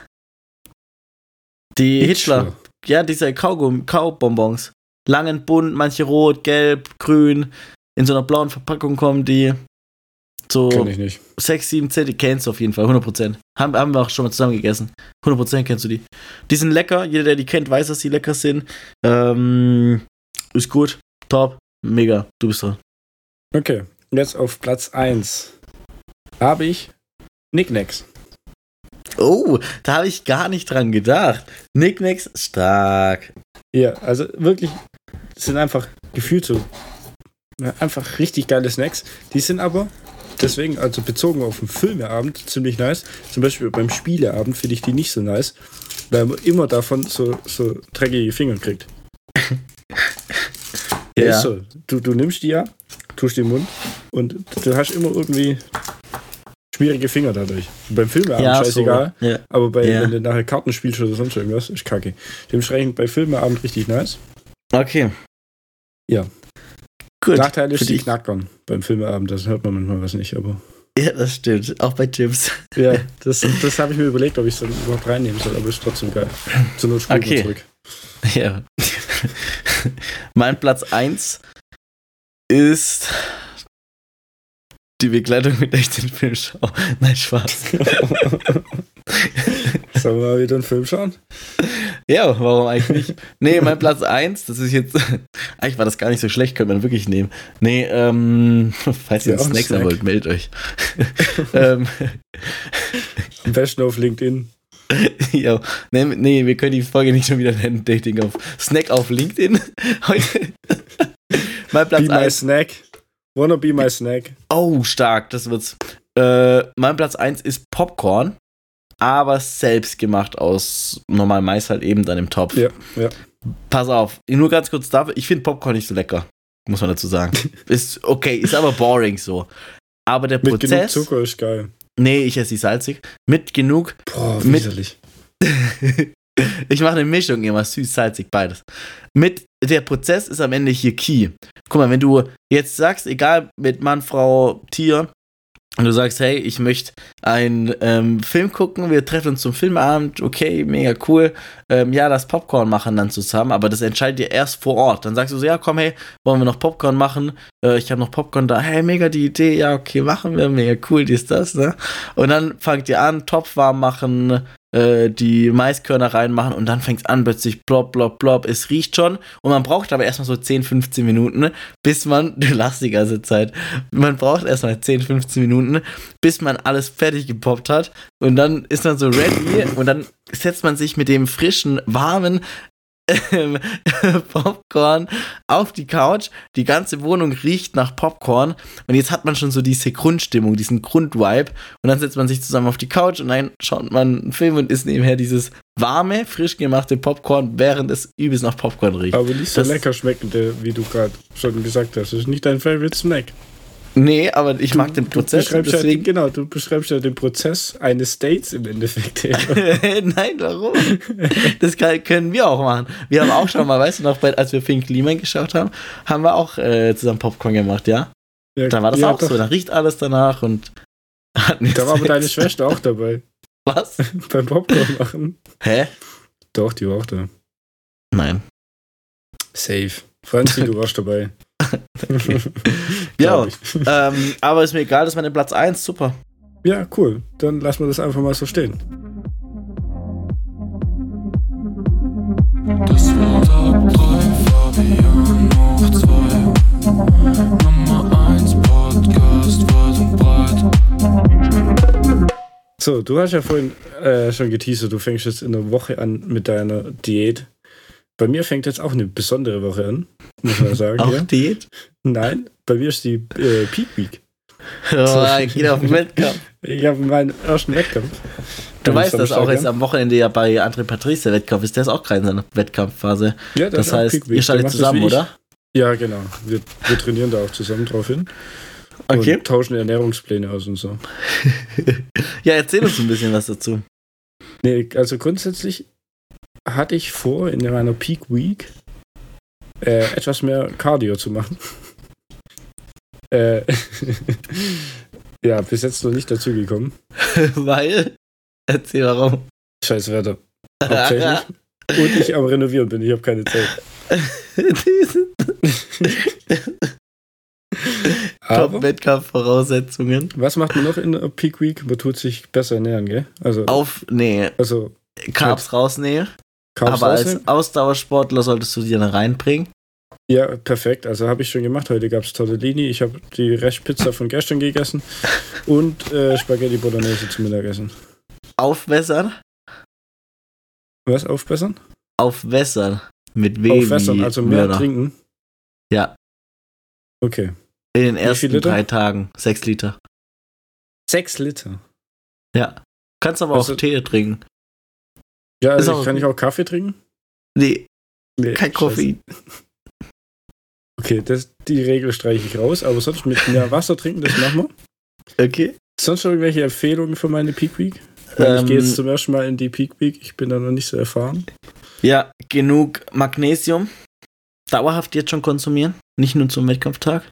Die Hitchler. Ja, diese Kaugummi, Kaubonbons. Lang und bunt, manche rot, gelb, grün. In so einer blauen Verpackung kommen die. So Kenn ich nicht. 6, 7, 10, die kennst du auf jeden Fall, 100%. Haben, haben wir auch schon mal zusammen gegessen. 100% kennst du die. Die sind lecker, jeder, der die kennt, weiß, dass die lecker sind. Ähm, ist gut, top, mega, du bist dran. Oh, da habe ich gar nicht dran gedacht. Nicknacks stark. Ja, also wirklich, das sind einfach gefühlt so ja, einfach richtig geile Snacks. Die sind aber deswegen, also bezogen auf den Filmeabend, ziemlich nice. Zum Beispiel beim Spieleabend finde ich die nicht so nice, weil man immer davon so, so dreckige Finger kriegt. ja. Ist so. Du, du nimmst die ja, tust die im Mund und du hast immer irgendwie schwierige Finger dadurch. Beim Filmeabend Ja, scheißegal, so. Ja. aber bei, Ja. wenn du nachher Karten spielst oder sonst irgendwas, ist kacke. Dementsprechend bei Filmeabend richtig nice. Okay. Ja. Gut. Nachteil ist Für die. Knackern beim Filmeabend, das hört man manchmal was nicht, aber. Ja, das stimmt. Auch bei Chips. Ja, <laughs> das, das habe ich mir überlegt, ob ich es dann überhaupt reinnehmen soll, aber ist trotzdem geil. Zur Not Okay. zurück. Ja. <laughs> mein Platz 1 ist die Begleitung, mit der ich den Film schaue. <laughs> Nein, Spaß. Sollen wir mal wieder einen Film schauen? Ja, warum eigentlich nicht? Nee, mein Platz 1, das ist jetzt. eigentlich war das gar nicht so schlecht, könnte man wirklich nehmen. Nee, ähm, falls ihr Ja, ein Snack wollt, meldet euch. <laughs> ähm, Am besten auf LinkedIn. ja, nee, nee, wir können die Folge nicht schon wieder nennen, Dating auf Snack auf LinkedIn. Heute. mein Platz Be my 1. snack. Wanna be my snack. Oh, stark, das wird's. Äh, mein Platz 1 ist Popcorn, aber selbst gemacht aus normal Mais halt eben dann im Topf. Ja, ja. Pass auf, nur ganz kurz dafür, ich finde Popcorn nicht so lecker, muss man dazu sagen. <laughs> ist okay, ist aber boring so. Aber der Mit genug Prozess, Zucker ist geil. nee, ich esse die salzig, mit genug, Boah, Mit- widerlich. <laughs> ich mache eine Mischung immer, süß, salzig, beides. Mit, der Prozess ist am Ende hier key. Guck mal, wenn du jetzt sagst, egal mit Mann, Frau, Tier, und du sagst, hey, ich möchte einen ähm, Film gucken, wir treffen uns zum Filmabend, okay, mega cool. Ähm, ja, das Popcorn machen dann zusammen, aber das entscheidet ihr erst vor Ort. Dann sagst du so, ja, komm, hey, wollen wir noch Popcorn machen? Äh, ich habe noch Popcorn da, hey, mega die Idee, ja, okay, machen wir, mega cool, dies, das, ne? Und dann fangt ihr an, Topf warm machen, äh, die Maiskörner reinmachen und dann fängt es an, plötzlich plopp, plopp, plopp. Es riecht schon und man braucht aber erstmal so 10, 15 Minuten, bis man, <laughs> du lachst die ganze Zeit, man braucht erstmal 10, 15 Minuten, bis man alles fertig gepoppt hat und dann ist man so ready und dann setzt man sich mit dem frischen, warmen ähm, <laughs> Popcorn auf die Couch. Die ganze Wohnung riecht nach Popcorn und jetzt hat man schon so diese Grundstimmung, diesen Grundvibe und dann setzt man sich zusammen auf die Couch und dann schaut man einen Film und isst nebenher dieses warme, frisch gemachte Popcorn, während es übelst nach Popcorn riecht. Aber nicht so Das- lecker schmeckende, wie du gerade schon gesagt hast. Das ist nicht dein Favorite Snack. Nee, aber ich mag den Prozess, Du beschreibst ja, deswegen. genau, du beschreibst ja den Prozess eines Dates im Endeffekt. <laughs> Nein, warum? Das kann, können wir auch machen. Wir haben auch schon mal, weißt du noch, bei, als wir Pink Lehman geschaut haben, haben wir auch äh, zusammen Popcorn gemacht, ja? Ja, Da war das auch doch. so, da riecht alles danach und hatten Da war aber deine Schwester auch dabei. <laughs> Was? <laughs> Beim Popcorn machen. Hä? Doch, die war auch da. Nein. Safe. Franzi, du warst dabei. <laughs> Ja, Glaub ich. <laughs> ähm, aber ist mir egal, das ist meine Platz 1, super. Ja, cool. Dann lassen wir das einfach mal so stehen. Das war Top 3, Fabian hoch 2. Nummer 1 Podcast weit und breit. So, du hast ja vorhin äh, schon geteasert, du fängst jetzt in der Woche an mit deiner Diät. Bei mir fängt jetzt auch eine besondere Woche an, muss man sagen. Auch ja. Diät? Nein, bei mir ist die äh, Peak Week. Oh, geht auf den Wettkampf. Ich habe meinen ersten Wettkampf. Du weißt, dass auch jetzt am Wochenende ja bei André Patrice der Wettkampf ist. Der ist auch gerade in seiner Wettkampfphase. Ja, Das heißt, ihr schaltet zusammen, oder? Ja, genau. Wir, wir trainieren da auch zusammen drauf hin. Okay. Und tauschen Ernährungspläne aus und so. <laughs> Ja, erzähl uns ein bisschen was dazu. Nee, also grundsätzlich hatte ich vor, in meiner Peak Week äh, etwas mehr Cardio zu machen. <laughs> äh, <laughs> ja, bis jetzt noch nicht dazu gekommen. <laughs> Weil, erzähl warum. Scheiß Wetter. Hauptsächlich. Und ich am Renovieren bin, ich habe keine Zeit. Top-Wettkampf-Voraussetzungen. was macht man noch in der Peak Week? Man tut sich besser ernähren, gell? Also, Auf, nee, also Carbs rausnehmen. Carbs aber als. Ausdauersportler solltest du die dann reinbringen. Ja, perfekt. Also habe ich schon gemacht. Heute gab es Tortellini. Ich habe die Restpizza von gestern gegessen <laughs> und äh, Spaghetti Bolognese zum Mittagessen. Aufwässern. Was aufbessern? Aufwässern. Mit W. Aufwässern, also mehr Mörder. trinken. Ja. Okay. In den ersten drei Tagen. Sechs Liter. Sechs Liter. Ja. Kannst aber Also- auch Tee trinken. Ja, also auch- kann ich auch Kaffee trinken? Nee, Nee, kein. Koffein. Okay, das, die Regel streiche ich raus, aber sonst mit mehr <laughs> Wasser trinken, das machen wir. Okay. Sonst noch irgendwelche Empfehlungen für meine Peak Week? Weil ich Ähm, gehe jetzt zum ersten Mal in die Peak Week, ich bin da noch nicht so erfahren. Ja, genug Magnesium. Dauerhaft jetzt schon konsumieren. Nicht nur zum Wettkampftag.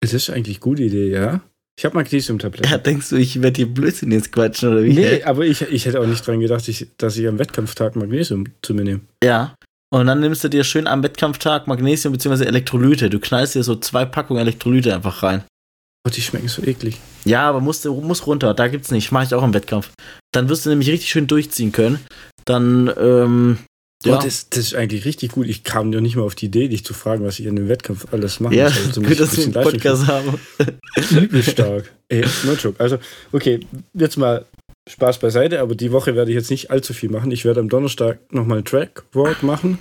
Das ist eigentlich eine gute Idee, ja? Ich habe Magnesiumtabletten. Ja, denkst du, ich werde dir Blödsinn jetzt quatschen oder wie? Nee, aber ich, ich hätte auch nicht dran gedacht, ich, dass ich am Wettkampftag Magnesium zu mir nehme. Ja. Und dann nimmst du dir schön am Wettkampftag Magnesium bzw. Elektrolyte. Du knallst dir so zwei Packungen Elektrolyte einfach rein. Oh, die schmecken so eklig. Ja, aber muss, muss runter. Da gibt's nicht. Mach ich auch im Wettkampf. Dann wirst du nämlich richtig schön durchziehen können. Dann, ähm, ja. Oh, das, das ist eigentlich richtig gut. Ich kam ja nicht mal auf die Idee, dich zu fragen, was ich in dem Wettkampf alles mache. ja, Also, gut, <laughs> dass wir einen Podcast haben. Übel stark. Ey, no joke. Also, okay, jetzt mal Spaß beiseite, aber die Woche werde ich jetzt nicht allzu viel machen. Ich werde am Donnerstag nochmal einen Trackwalk machen,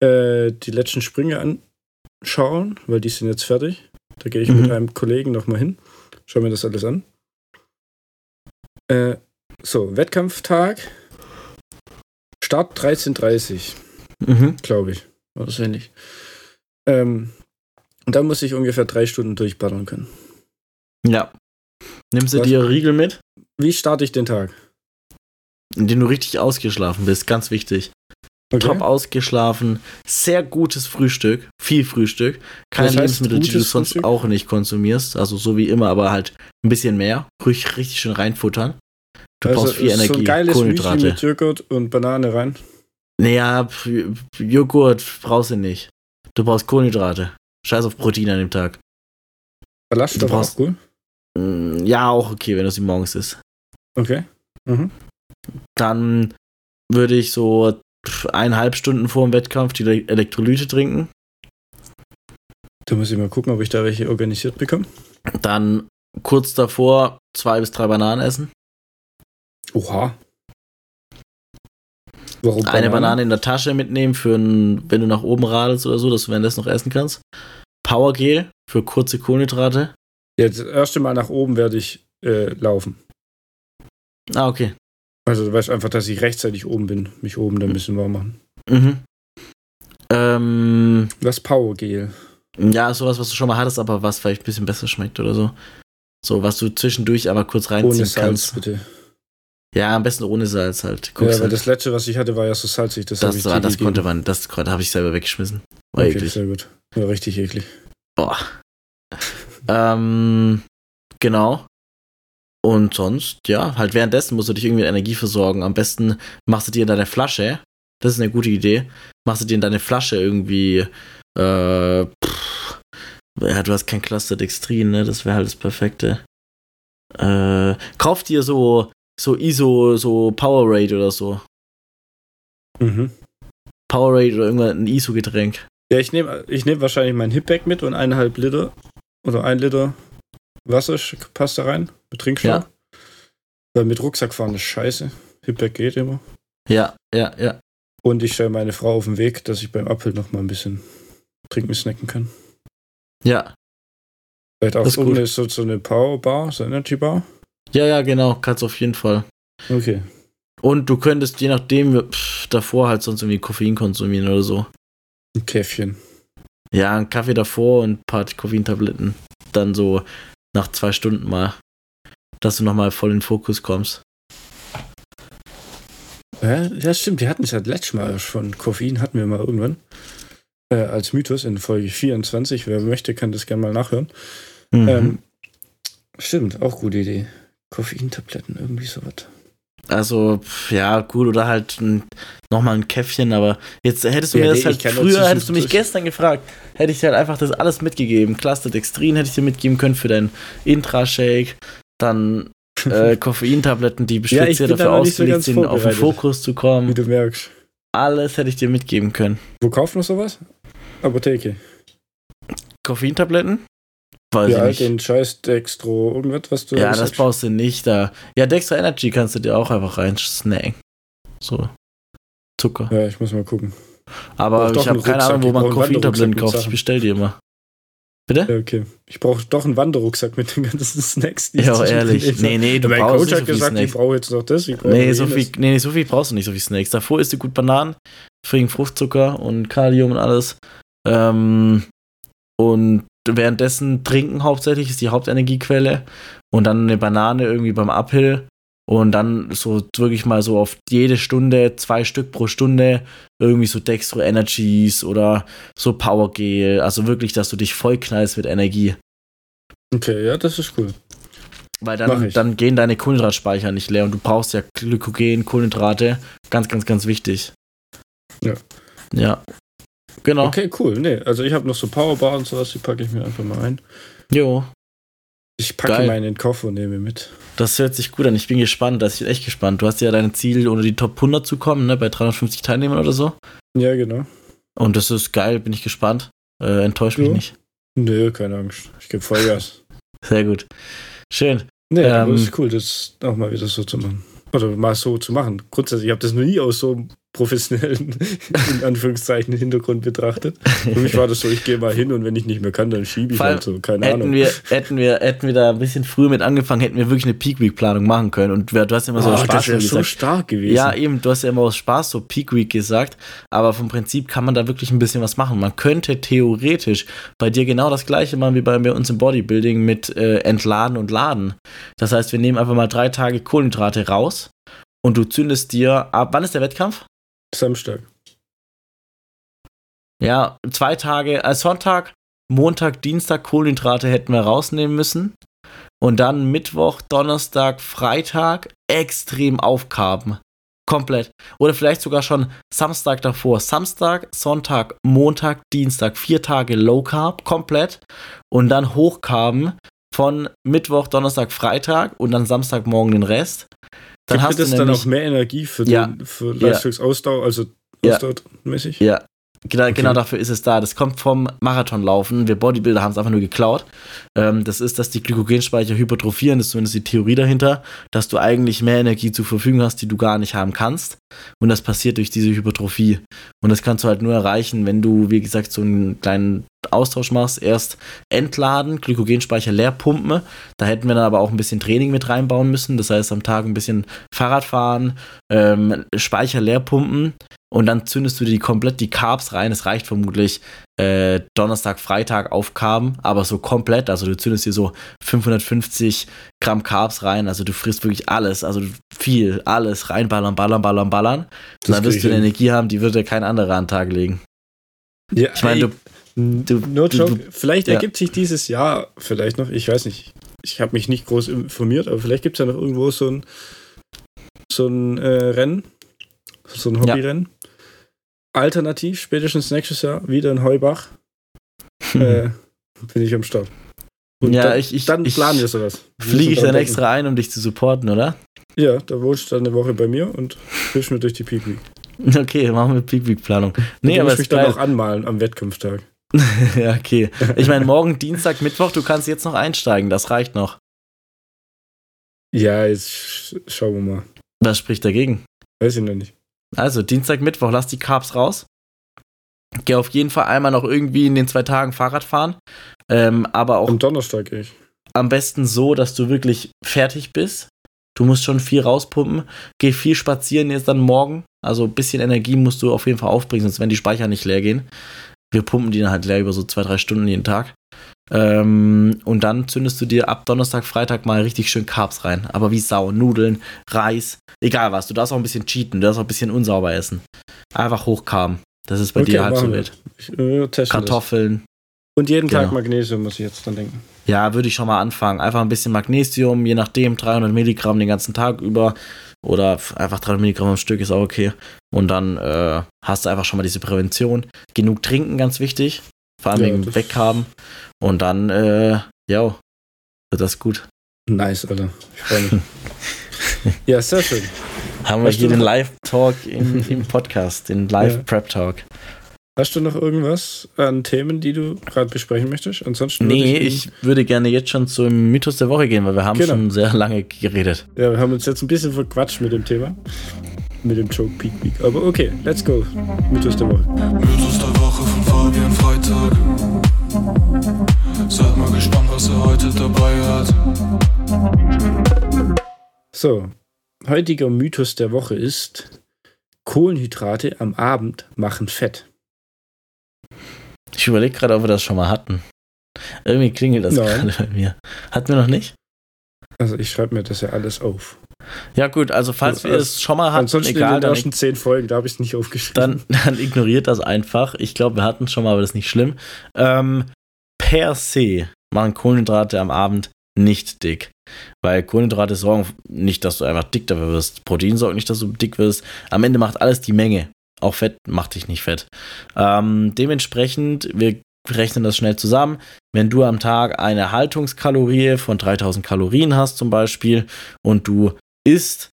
äh, die letzten Sprünge anschauen, weil die sind jetzt fertig. Da gehe ich Mhm. mit einem Kollegen nochmal hin, schau mir das alles an. Äh, so, Wettkampftag. Start 13.30 Mhm. glaube ich. Oder so ähnlich. Ähm, und dann muss ich ungefähr drei Stunden durchballern können. Ja. Nimmst du Was? dir Riegel mit, Wie starte ich den Tag? indem du richtig ausgeschlafen bist. Ganz wichtig. Okay. Top ausgeschlafen, sehr gutes Frühstück, viel Frühstück, keine Was heißt Lebensmittel, die du sonst Frühstück? auch nicht konsumierst, also so wie immer, aber halt ein bisschen mehr, ruhig richtig schön reinfuttern. Du brauchst viel Also, So Energie, ein geiles Müsli Kohlenhydrate. mit Joghurt und Banane rein. Naja, Joghurt brauchst du nicht. Du brauchst Kohlenhydrate. Scheiß auf Protein an dem Tag. Ballaststoffe Du brauchst- auch cool. Mm, Ja, auch okay, wenn du sie morgens isst. Okay. Mhm. Dann würde ich so eineinhalb Stunden vor dem Wettkampf die Le- Elektrolyte trinken. Da muss ich mal gucken, ob ich da welche organisiert bekomme. Dann kurz davor zwei bis drei Bananen essen. Oha. Warum Eine Banane in der Tasche mitnehmen, für ein, wenn du nach oben radelst oder so, dass du währenddessen noch essen kannst. Powergel für kurze Kohlenhydrate. Jetzt das erste Mal nach oben werde ich äh, laufen. Ah, okay. Also du weißt einfach, dass ich rechtzeitig oben bin. Mich oben dann ein bisschen warm machen. Mhm. Ähm, Was Powergel? ja, sowas, was du schon mal hattest, aber was vielleicht ein bisschen besser schmeckt oder so. So, was du zwischendurch aber kurz reinziehen Ohne Salz, kannst. bitte. Ja, am besten ohne Salz halt. Ja, Guckst aber halt. das letzte, was ich hatte, war ja so salzig. Das, das, war, das konnte man, das habe ich selber weggeschmissen. War Okay, eklig. sehr gut. Ja, richtig eklig. Boah. <laughs> ähm, genau. Und sonst, ja, halt währenddessen musst du dich irgendwie mit Energie versorgen. Am besten machst du dir in deine Flasche, das ist eine gute Idee, machst du dir in deine Flasche irgendwie, äh, pff, ja, du hast kein Clusterdextrin, ne, das wäre halt das Perfekte. Äh, kauf dir so, so ISO, so Powerade oder so. Mhm. Powerade oder irgendwann ein ISO-Getränk. Ja, ich nehme ich nehm wahrscheinlich mein Hipback mit und eineinhalb Liter oder ein Liter Wasser passt da rein mit Trinkstoff. Ja. Weil mit Rucksack fahren ist scheiße. Hipback geht immer. Ja, ja, ja. Und ich stelle meine Frau auf den Weg, dass ich beim Apfel noch mal ein bisschen trinken, snacken kann. Ja, Vielleicht auch Das ist so, so eine Power Bar, so eine Energy Bar. Ja, ja, genau, kannst auf jeden Fall. Okay. Und du könntest je nachdem pff, davor halt sonst irgendwie Koffein konsumieren oder so. Ein Käffchen. Ja, einen Kaffee davor und ein paar Koffeintabletten. Dann so nach zwei Stunden mal, dass du nochmal voll in den Fokus kommst. Ja, ja, stimmt. Wir hatten es ja letztes Mal von Koffein, hatten wir mal irgendwann. Äh, als Mythos in Folge 24. Wer möchte, kann das gerne mal nachhören. Mhm. Ähm, stimmt, auch gute Idee. Koffeintabletten, irgendwie sowas. also, ja, gut, oder halt nochmal ein Käffchen, aber jetzt hättest du Ja, mir nee, das halt früher, hättest du mich gestern gefragt, hätte ich dir halt einfach das alles mitgegeben. Clusterdextrin hätte ich dir mitgeben können für deinen Intra-Shake, dann <laughs> äh, Koffeintabletten, die Ja, speziell da dafür so ausgelegt ganz sind, auf den. Fokus zu Wie kommen. du merkst. Alles hätte ich dir mitgeben können. Wo kauft man sowas? Apotheke. Koffeintabletten? Weiß Ja, ich nicht. den scheiß Dextro, irgendwas, was du Ja, das brauchst du nicht da. Ja, Dextra Energy kannst du dir auch einfach rein snacken. So. Zucker. Ja, ich muss mal gucken. Aber doch ich habe keine Ahnung, wo ich man Koffeintabletten kauft. Ich bestell die immer. Bitte? Ja, okay. Ich brauche doch einen Wanderrucksack mit den ganzen Snacks. die ich Ja, ehrlich. Nee, nee, du mein brauchst Coach nicht hat so viel gesagt, ich Snacks. brauche jetzt noch das. Ich Nee, so viel, nee, so viel brauchst du nicht, so viel Snacks. Davor isst du gut Bananen, wegen Fruchtzucker und Kalium und alles. Ähm, und währenddessen trinken hauptsächlich ist die Hauptenergiequelle. Und dann eine Banane irgendwie beim Uphill. Und dann so wirklich mal so auf jede Stunde, zwei Stück pro Stunde, irgendwie so Dextro Energies oder so Powergel. Also wirklich, dass du dich vollknallst mit Energie. Okay, ja, das ist cool. Weil dann, dann gehen deine Kohlenhydratspeicher nicht leer und du brauchst ja Glykogen, Kohlenhydrate. Ganz, ganz, ganz wichtig. Ja. Ja. Genau. Okay, cool. Nee, also ich habe noch so Powerbar und sowas, die packe ich mir einfach mal ein. Jo. Ich packe Geil. mal in den Koffer und nehme mit. Das hört sich gut an. Ich bin gespannt. Das ist echt gespannt. Du hast ja dein Ziel, unter die Top 100 zu kommen, ne? Bei 350 Teilnehmern oder so. Ja, genau. Und das ist geil. Bin ich gespannt. Äh, enttäuscht mich Ja. nicht. Nö, keine Angst. Ich gebe Vollgas. <laughs> Sehr gut. Schön. Nee, Ähm, aber es ist cool, das auch mal wieder so zu machen. Oder mal so zu machen. Grundsätzlich, ich habe das noch nie aus so einem professionellen, <laughs> in Anführungszeichen, Hintergrund betrachtet. Für mich war das so, ich gehe mal hin und wenn ich nicht mehr kann, dann schiebe ich halt so. Keine Hätten Ahnung. wir, hätten, wir, hätten wir da ein bisschen früher mit angefangen, hätten wir wirklich eine Peak Week Planung machen können. Und du hast ja immer so oh, Spaß das wäre so stark gewesen. Ja, eben, du hast ja immer aus Spaß so Peak Week gesagt, aber vom Prinzip kann man da wirklich ein bisschen was machen. Man könnte theoretisch bei dir genau das gleiche machen wie bei bei uns im Bodybuilding mit äh, Entladen und Laden. Das heißt, wir nehmen einfach mal drei Tage Kohlenhydrate raus und du zündest dir ab. Wann ist der Wettkampf? Samstag. Ja, zwei Tage, äh, Sonntag, Montag, Dienstag Kohlenhydrate hätten wir rausnehmen müssen. Und dann Mittwoch, Donnerstag, Freitag extrem aufkarben. Komplett. Oder vielleicht sogar schon Samstag davor. Samstag, Sonntag, Montag, Dienstag. Vier Tage Low Carb, komplett. Und dann Hochkarben von Mittwoch, Donnerstag, Freitag und dann Samstagmorgen den Rest. Dann Gibt hast das dann auch mehr Energie für, Ja. den, für. Leistungsausdauer, also ausdauermäßig? Ja, genau, Okay. genau dafür ist es da. Das kommt vom Marathonlaufen. Wir Bodybuilder haben es einfach nur geklaut. Ähm, das ist, dass die Glykogenspeicher hypertrophieren, das ist zumindest die Theorie dahinter, dass du eigentlich mehr Energie zur Verfügung hast, die du gar nicht haben kannst. Und das passiert durch diese Hypertrophie. Und das kannst du halt nur erreichen, wenn du, wie gesagt, so einen kleinen Austausch machst. Erst entladen, Glykogenspeicher leer pumpen. Da hätten wir dann aber auch ein bisschen Training mit reinbauen müssen. Das heißt, am Tag ein bisschen Fahrrad fahren, ähm, Speicher leer pumpen und dann zündest du dir komplett die Carbs rein. Es reicht vermutlich äh, Donnerstag, Freitag aufkarben, aber so komplett. Also du zündest dir so 550 Gramm Carbs rein. Also du frisst wirklich alles, also viel, alles reinballern, ballern, ballern, ballern. Und dann wirst du eine hin. Energie haben, die wird dir kein anderer an den Tag legen. Ja, Ich meine, du, du, No du- joke. Vielleicht ja. ergibt sich dieses Jahr vielleicht noch, ich weiß nicht, ich habe mich nicht groß informiert, aber vielleicht gibt es ja noch irgendwo so ein, so ein äh, Rennen, so ein Hobbyrennen. Alternativ, spätestens nächstes Jahr wieder in Heubach, äh, bin ich am Start. Und Ja, dann, ich- ich- dann ich- planen wir sowas. Fliege ich dann denken. extra ein, um dich zu supporten, oder? Ja, da wohnst du dann eine Woche bei mir und hilfst mir durch die Peak Week. <laughs> Okay, machen wir Peak Week Planung. Nee, du aber es mich dann auch anmalen am Wettkampftag. <laughs> ja, okay. Ich meine, morgen, Dienstag, Mittwoch, du kannst jetzt noch einsteigen, das reicht noch. Ja, jetzt sch schauen wir mal. Was spricht dagegen? Weiß ich noch nicht. Also, Dienstag, Mittwoch, lass die Carbs raus. Geh auf jeden Fall einmal noch irgendwie in den zwei Tagen Fahrrad fahren. Ähm, aber auch Am Donnerstag ich. am besten so, dass du wirklich fertig bist. Du musst schon viel rauspumpen. Geh viel spazieren jetzt dann morgen. Also ein bisschen Energie musst du auf jeden Fall aufbringen, sonst werden die Speicher nicht leer gehen. Wir pumpen die dann halt leer über so zwei, drei Stunden jeden Tag. Ähm, und dann zündest du dir ab Donnerstag, Freitag mal richtig schön Carbs rein. Aber wie Sau. Nudeln, Reis, egal was. Du darfst auch ein bisschen cheaten, du darfst auch ein bisschen unsauber essen. Einfach hochkarben. Das ist bei Okay, dir halt so wild. Äh. Kartoffeln. Und jeden Tag Genau. Magnesium, muss ich jetzt dran denken. Ja, würde ich schon mal anfangen. Einfach ein bisschen Magnesium, je nachdem, 300 Milligramm den ganzen Tag über. Oder einfach 300 Milligramm am Stück ist auch okay. Und dann äh, hast du einfach schon mal diese Prävention. Genug trinken, ganz wichtig. Vor allem Ja, wegen Weghaben. Und dann, äh, ja, wird das gut. Nice, Alter. Ich freue mich. <laughs> ja, sehr schön. Haben wir Weißt hier den Live-Talk im, im Podcast, den <laughs> Live-Prep-Talk. Hast du noch irgendwas an Themen, die du gerade besprechen möchtest? Ansonsten würde Nee, ich, ich würde gerne jetzt schon zum Mythos der Woche gehen, weil wir haben Genau. schon sehr lange geredet. Ja, wir haben uns jetzt ein bisschen verquatscht mit dem Thema. Mit dem Joke Peak Peak. Aber okay, let's go. Mythos der Woche. Mythos der Woche von Fabian Freitag. Seid mal gespannt, was er heute dabei hat. So, heutiger Mythos der Woche ist, Kohlenhydrate am Abend machen Fett. Ich überlege gerade, ob wir das schon mal hatten. Irgendwie klingelt das Nein. gerade bei mir. Hatten wir noch nicht? Also ich schreibe mir das ja alles auf. Ja, gut, also falls Also, wir es schon mal hatten, Ansonsten in egal, den ersten zehn Folgen, da habe ich es nicht aufgeschrieben. dann, <laughs> dann ignoriert das einfach. Ich glaube, wir hatten es schon mal, aber das ist nicht schlimm. Ähm, per se machen Kohlenhydrate am Abend nicht dick. Weil Kohlenhydrate sorgen nicht, dass du einfach dick dafür wirst. Protein sorgt nicht, dass du dick wirst. Am Ende macht alles die Menge. Auch Fett macht dich nicht fett. Ähm, dementsprechend, wir rechnen das schnell zusammen. Wenn du am Tag eine Haltungskalorie von 3000 Kalorien hast zum Beispiel und du isst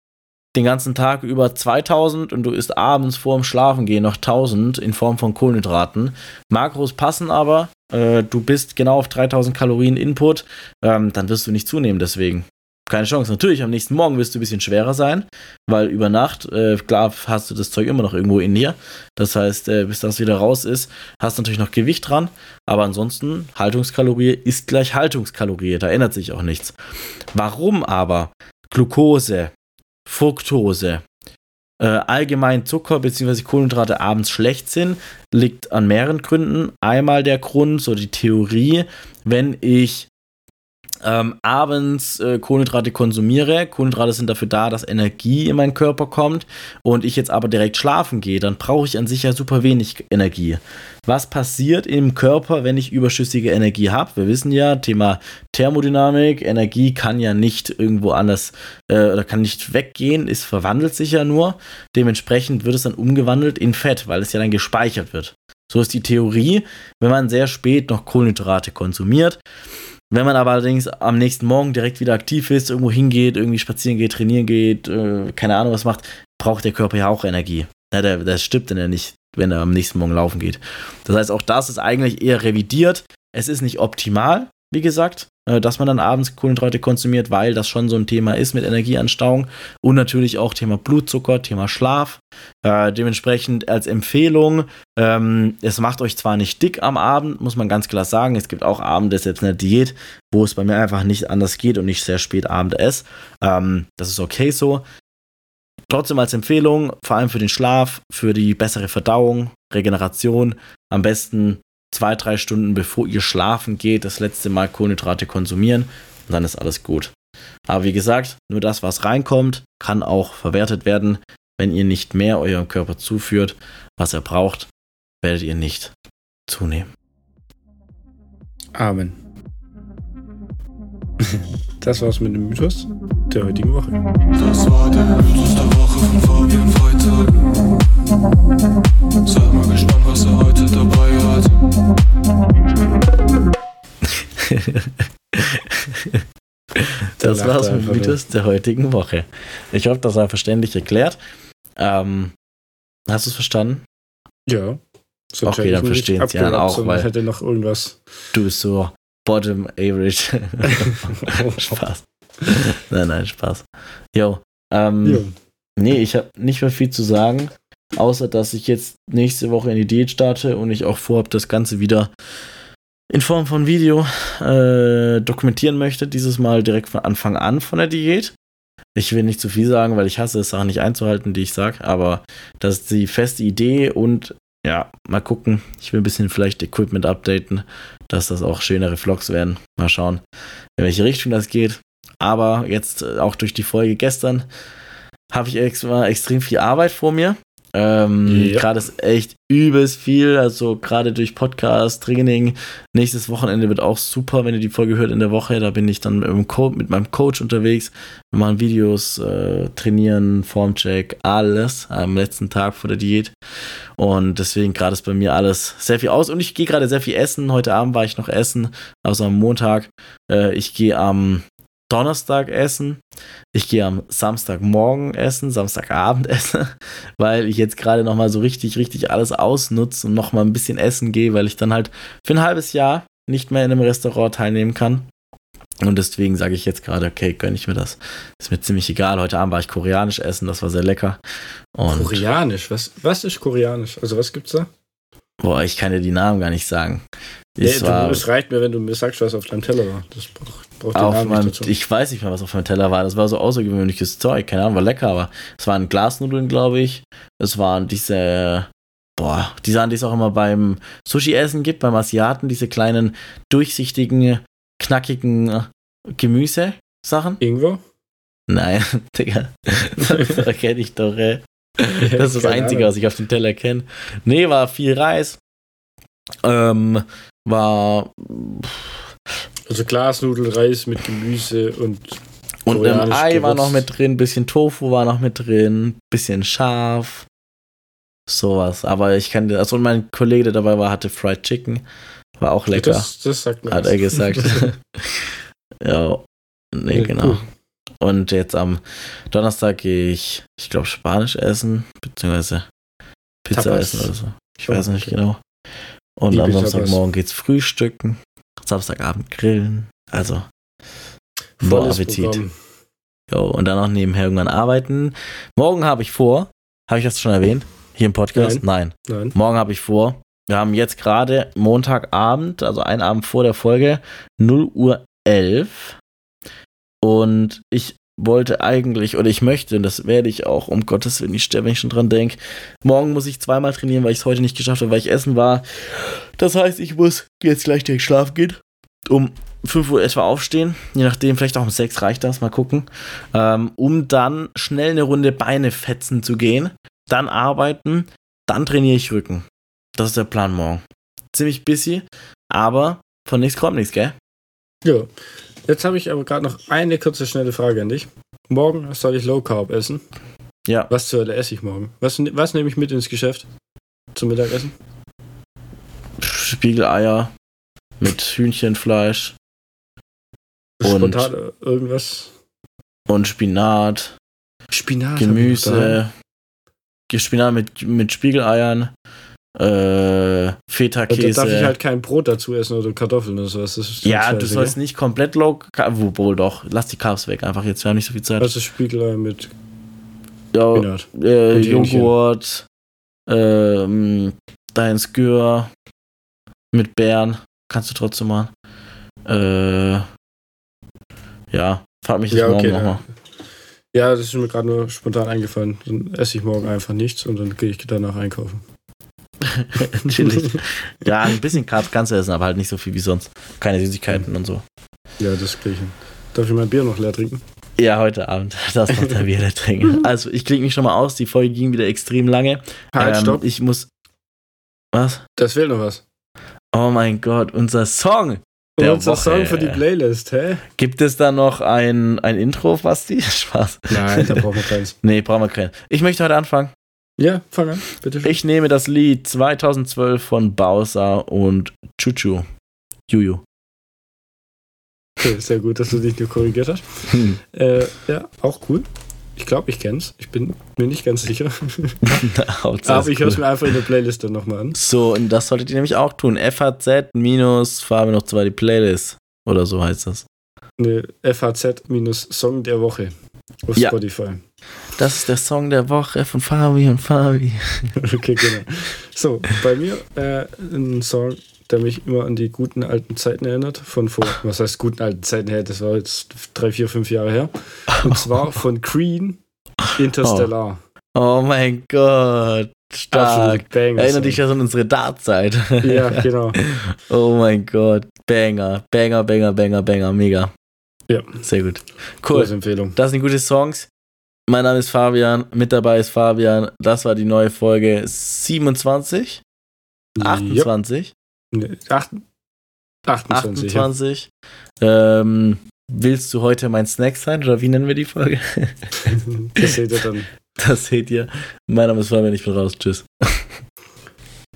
den ganzen Tag über 2000 und du isst abends vorm Schlafengehen noch 1000 in Form von Kohlenhydraten. Makros passen aber, äh, du bist genau auf 3000 Kalorien Input, ähm, dann wirst du nicht zunehmen deswegen. Keine Chance. Natürlich, am nächsten Morgen wirst du ein bisschen schwerer sein, weil über Nacht, äh, klar, hast du das Zeug immer noch irgendwo in dir. Das heißt, äh, bis das wieder raus ist, hast du natürlich noch Gewicht dran. Aber ansonsten, Haltungskalorie ist gleich Haltungskalorie. Da ändert sich auch nichts. Warum aber Glucose, Fructose, äh, allgemein Zucker bzw. Kohlenhydrate abends schlecht sind, liegt an mehreren Gründen. Einmal der Grund, so die Theorie, wenn ich ähm, abends äh, Kohlenhydrate konsumiere, Kohlenhydrate sind dafür da, dass Energie in meinen Körper kommt und ich jetzt aber direkt schlafen gehe, dann brauche ich an sich ja super wenig Energie. Was passiert im Körper, wenn ich überschüssige Energie habe? Wir wissen ja, Thema Thermodynamik, Energie kann ja nicht irgendwo anders äh, oder kann nicht weggehen, es verwandelt sich ja nur. Dementsprechend wird es dann umgewandelt in Fett, weil es ja dann gespeichert wird. So ist die Theorie, wenn man sehr spät noch Kohlenhydrate konsumiert. Wenn man aber allerdings am nächsten Morgen direkt wieder aktiv ist, irgendwo hingeht, irgendwie spazieren geht, trainieren geht, äh, keine Ahnung was macht, braucht der Körper ja auch Energie. Ja, der, der stirbt dann ja nicht, wenn er am nächsten Morgen laufen geht. Das heißt, auch das ist eigentlich eher revidiert. Es ist nicht optimal, wie gesagt, äh, dass man dann abends Kohlenhydrate konsumiert, weil das schon so ein Thema ist mit Energieanstauung und natürlich auch Thema Blutzucker, Thema Schlaf. Äh, dementsprechend als Empfehlung, ähm, es macht euch zwar nicht dick am Abend, muss man ganz klar sagen. Es gibt auch Abende, selbst in der Diät, wo es bei mir einfach nicht anders geht und ich sehr spät Abend esse. Ähm, das ist okay so. Trotzdem als Empfehlung, vor allem für den Schlaf, für die bessere Verdauung, Regeneration, am besten zwei, drei Stunden bevor ihr schlafen geht, das letzte Mal Kohlenhydrate konsumieren und dann ist alles gut. Aber wie gesagt, nur das, was reinkommt, kann auch verwertet werden. Wenn ihr nicht mehr eurem Körper zuführt, was er braucht, werdet ihr nicht zunehmen. Amen. Das war's mit dem Mythos der heutigen Woche. Das war der Mythos der Woche von Fabian Freitag. Seid mal gespannt, was er heute dabei hat. <laughs> Das war's mit Mythos der heutigen Woche. Ich hoffe, das war verständlich erklärt. Ähm, hast du es verstanden? Ja. So Okay, dann die anderen abgerappt, auch, weil- hätte noch irgendwas. Du bist so bottom average. <laughs> Spaß. Nein, nein, Spaß. Jo. Ähm, Ja. Nee, ich habe nicht mehr viel zu sagen, außer dass ich jetzt nächste Woche in die Diät starte und ich auch vorhabe, das Ganze wieder in Form von Video äh, dokumentieren möchte. Dieses Mal direkt von Anfang an von der Diät. Ich will nicht zu viel sagen, weil ich hasse es, Sachen nicht einzuhalten, die ich sage, aber das ist die feste Idee und ja, mal gucken. Ich will ein bisschen vielleicht Equipment updaten, dass das auch schönere Vlogs werden. Mal schauen, in welche Richtung das geht. Aber jetzt äh, auch durch die Folge gestern habe ich extrem viel Arbeit vor mir. Ähm, Ja. Gerade ist echt übelst viel, also gerade durch Podcast, Training. Nächstes Wochenende wird auch super, wenn ihr die Folge hört in der Woche. Da bin ich dann mit, meinem Coach unterwegs. Wir machen Videos, äh, trainieren, Formcheck, alles am letzten Tag vor der Diät. Und deswegen gerade ist bei mir alles sehr viel aus. Und ich gehe gerade sehr viel essen. Heute Abend war ich noch essen, also am Montag. Äh, ich gehe am Donnerstag essen. Ich gehe am Samstagmorgen essen, Samstagabend <laughs> essen, weil ich jetzt gerade nochmal so richtig, richtig alles ausnutze und nochmal ein bisschen essen gehe, weil ich dann halt für ein halbes Jahr nicht mehr in einem Restaurant teilnehmen kann. Und deswegen sage ich jetzt gerade, okay, gönne ich mir das. Ist mir ziemlich egal. Heute Abend war ich koreanisch essen, das war sehr lecker. Und Koreanisch? Was, was ist koreanisch? Also was gibt's da? boah, ich kann dir die Namen gar nicht sagen. Nee, Es du, es reicht mir, wenn du mir sagst, was auf deinem Teller war. Das braucht, auf Namen meinem, nicht dazu. ich weiß nicht mehr, was auf meinem Teller war. Das war so außergewöhnliches Zeug. Keine Ahnung, war lecker, aber es waren Glasnudeln, glaube ich. Es waren diese, boah, die Sachen, die es auch immer beim Sushi-Essen gibt, beim Asiaten, diese kleinen, durchsichtigen, knackigen Gemüse-Sachen. Ingwer? Nein, <laughs> Digga. <laughs> Das erkenne ich doch, ey. Das ist das Einzige, was ich auf dem Teller kenne. Nee, war viel Reis. Ähm, war Also Glasnudel, Reis mit Gemüse und und ein koreanisch Ei war gewürzt. noch mit drin, bisschen Tofu war noch mit drin, bisschen scharf. Sowas. Aber ich kann also und mein Kollege, der dabei war, hatte Fried Chicken. War auch lecker, Das, das sagt mir hat was. er gesagt. <laughs> <laughs> ja. Nee, Ja, genau. cool. Und jetzt am Donnerstag gehe ich, ich glaube, Spanisch essen, beziehungsweise Pizza Tapas. essen oder so. Ich Oh, weiß nicht genau. Und am. Samstagmorgen geht's frühstücken, Samstagabend grillen. Also, Volles Appetit. Programm. Jo, und dann noch nebenher irgendwann arbeiten. Morgen habe ich vor, habe ich das schon erwähnt? Hier im Podcast? Nein. Nein. Morgen habe ich vor. Wir haben jetzt gerade Montagabend, also einen Abend vor der Folge, 0 Uhr 11. Und ich wollte eigentlich, oder ich möchte, und das werde ich auch, um Gottes Willen, ich sterbe, wenn ich schon dran denke. Morgen muss ich zweimal trainieren, weil ich es heute nicht geschafft habe, weil ich essen war. Das heißt, ich muss jetzt gleich direkt schlafen gehen. Um 5 Uhr etwa aufstehen. Je nachdem, vielleicht auch um 6 reicht das, mal gucken. Ähm, um dann schnell eine Runde Beine fetzen zu gehen. Dann arbeiten. Dann trainiere ich Rücken. Das ist der Plan morgen. Ziemlich busy, aber von nichts kommt nichts, gell? Ja. Jetzt habe ich aber gerade noch eine kurze, schnelle Frage an dich. Morgen soll ich Low Carb essen. Ja. Was zur Hölle esse ich morgen? Was, was nehme ich mit ins Geschäft? Zum Mittagessen? Spiegeleier mit Hühnchenfleisch Und- Spontan äh, irgendwas? und Spinat, Spinat. Gemüse, Spinat mit, mit Spiegeleiern, äh, Und da Feta-Käse. darf ich halt kein Brot dazu essen oder Kartoffeln oder sowas. Das ja, du sollst nicht komplett low wohl doch, lass die Carbs weg, einfach jetzt, wir haben nicht so viel Zeit. Also Spiegelei mit ja, äh. Joghurt, ähm, dein Skür mit Beeren, kannst du trotzdem machen. Äh, ja, frag mich das Ja, morgen okay. nochmal. Ja, das ist mir gerade nur spontan eingefallen. Dann esse ich morgen einfach nichts und dann gehe ich danach einkaufen. <laughs> Chillig. ja, ein bisschen Carbs kannst du essen, aber halt nicht so viel wie sonst. Keine Süßigkeiten und so. Ja, das kriege ich hin. Darf ich mein Bier noch leer trinken? Ja, heute Abend. <laughs> Das noch der Bier trinken. <laughs> Also, ich klinge mich schon mal aus. Die Folge ging wieder extrem lange. Halt, Ähm, stopp. Ich muss. Was? Das fehlt noch was. Oh mein Gott, unser Song. Der unser Woche. Song für die Playlist, hä? Gibt es da noch ein, ein Intro, Basti? Spaß. Nein, da brauchen wir keins. Nee, brauchen wir keinen. Ich möchte heute anfangen. Ja, fang an, bitte. schön. Ich nehme das Lied 2012 von Bowser und Chuchu. Juju. Okay, sehr gut, dass du dich nur korrigiert hast. Hm. Äh, ja, auch cool. Ich glaube, ich kenn's. Ich bin mir nicht ganz sicher. <laughs> Aber ich höre es mir einfach in der Playlist dann nochmal an. So, und das solltet ihr nämlich auch tun. FAZ minus wir noch zwei die Playlist. Oder so heißt das. Eine FHZ-Song der Woche auf Ja. Spotify. Das ist der Song der Woche von Fabi und Fabi. <laughs> Okay, genau. So, bei mir äh, ein Song, der mich immer an die guten alten Zeiten erinnert. Von vor, was heißt guten alten Zeiten her? Das war jetzt drei, vier, fünf Jahre her. Und zwar von Green Interstellar. Oh mein Gott. Stark. Banger. Erinnere dich das an unsere Dartzeit. Ja, <laughs> genau. Oh mein Gott. Banger. Banger, Banger, Banger, Banger. Mega. Ja. Sehr gut. Cool. Große Empfehlung. Das sind gute Songs. Mein Name ist Fabian. Mit dabei ist Fabian. Das war die neue Folge 27. 28. Nee, acht- 28. 28. Ähm, willst du heute mein Snack sein oder wie nennen wir die Folge? Ja. <laughs> Das seht ihr dann. Das seht ihr. Mein Name ist Fabian, ich bin raus. Tschüss.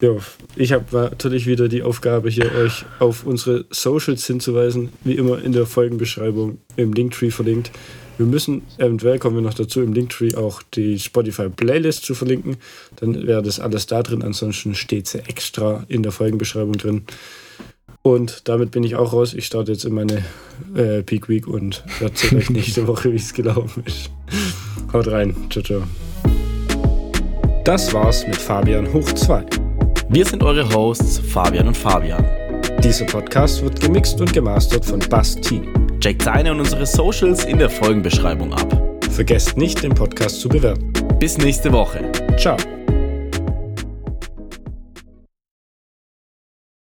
Ja, ich habe natürlich wieder die Aufgabe, hier euch auf unsere Socials hinzuweisen. Wie immer in der Folgenbeschreibung im Linktree verlinkt. Wir müssen, eventuell kommen wir noch dazu, im Linktree auch die Spotify-Playlist zu verlinken. Dann wäre das alles da drin. Ansonsten steht sie extra in der Folgenbeschreibung drin. Und damit bin ich auch raus. Ich starte jetzt in meine äh, Peak Week und erzähle euch nächste <laughs> Woche, wie es gelaufen ist. Haut rein. Ciao, ciao. Das war's mit Fabian hoch 2. Wir sind eure Hosts Fabian und Fabian. Dieser Podcast wird gemixt und gemastert von Bass T. Checkt seine und unsere Socials in der Folgenbeschreibung ab. Vergesst nicht, den Podcast zu bewerten. Bis nächste Woche. Ciao.